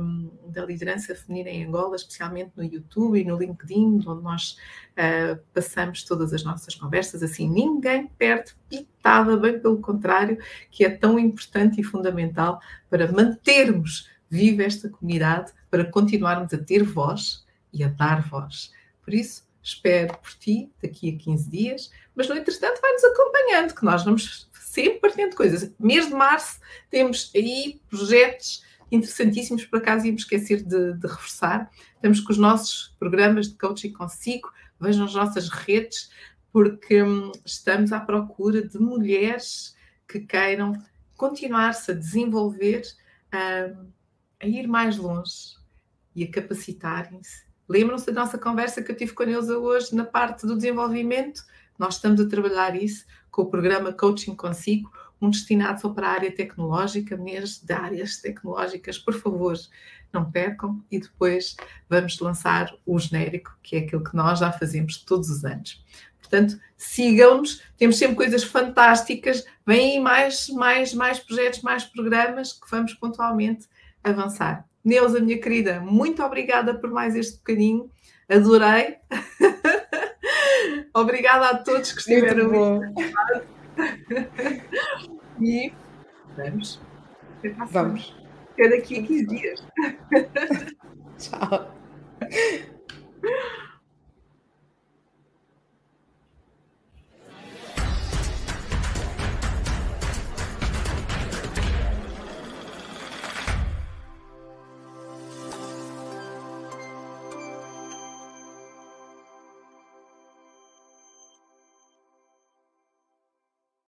da liderança feminina em Angola, especialmente no YouTube e no LinkedIn, onde nós uh, passamos todas as nossas conversas. Assim, ninguém perde pitada, bem pelo contrário, que é tão importante e fundamental para mantermos viva esta comunidade, para continuarmos a ter voz e a dar voz. Por isso, espero por ti daqui a 15 dias, mas no entretanto vai-nos acompanhando, que nós vamos sempre partindo coisas. Mês de março temos aí projetos interessantíssimos, por acaso íamos esquecer de, de reforçar. Estamos com os nossos programas de coaching consigo, vejam as nossas redes, porque hum, estamos à procura de mulheres que queiram continuar-se a desenvolver, hum, a ir mais longe e a capacitarem-se. Lembram-se da nossa conversa que eu tive com a Neuza hoje na parte do desenvolvimento? Nós estamos a trabalhar isso com o programa Coaching Consigo, um destinado só para a área tecnológica, mês de áreas tecnológicas, por favor, não percam. E depois vamos lançar o genérico, que é aquilo que nós já fazemos todos os anos. Portanto, sigam-nos, temos sempre coisas fantásticas, vêm mais, mais, mais projetos, mais programas que vamos pontualmente avançar. Neuza, minha querida, muito obrigada por mais este bocadinho, adorei. obrigada a todos que estiveram aqui. e vamos. Vamos. Até daqui a 15 dias. Tchau.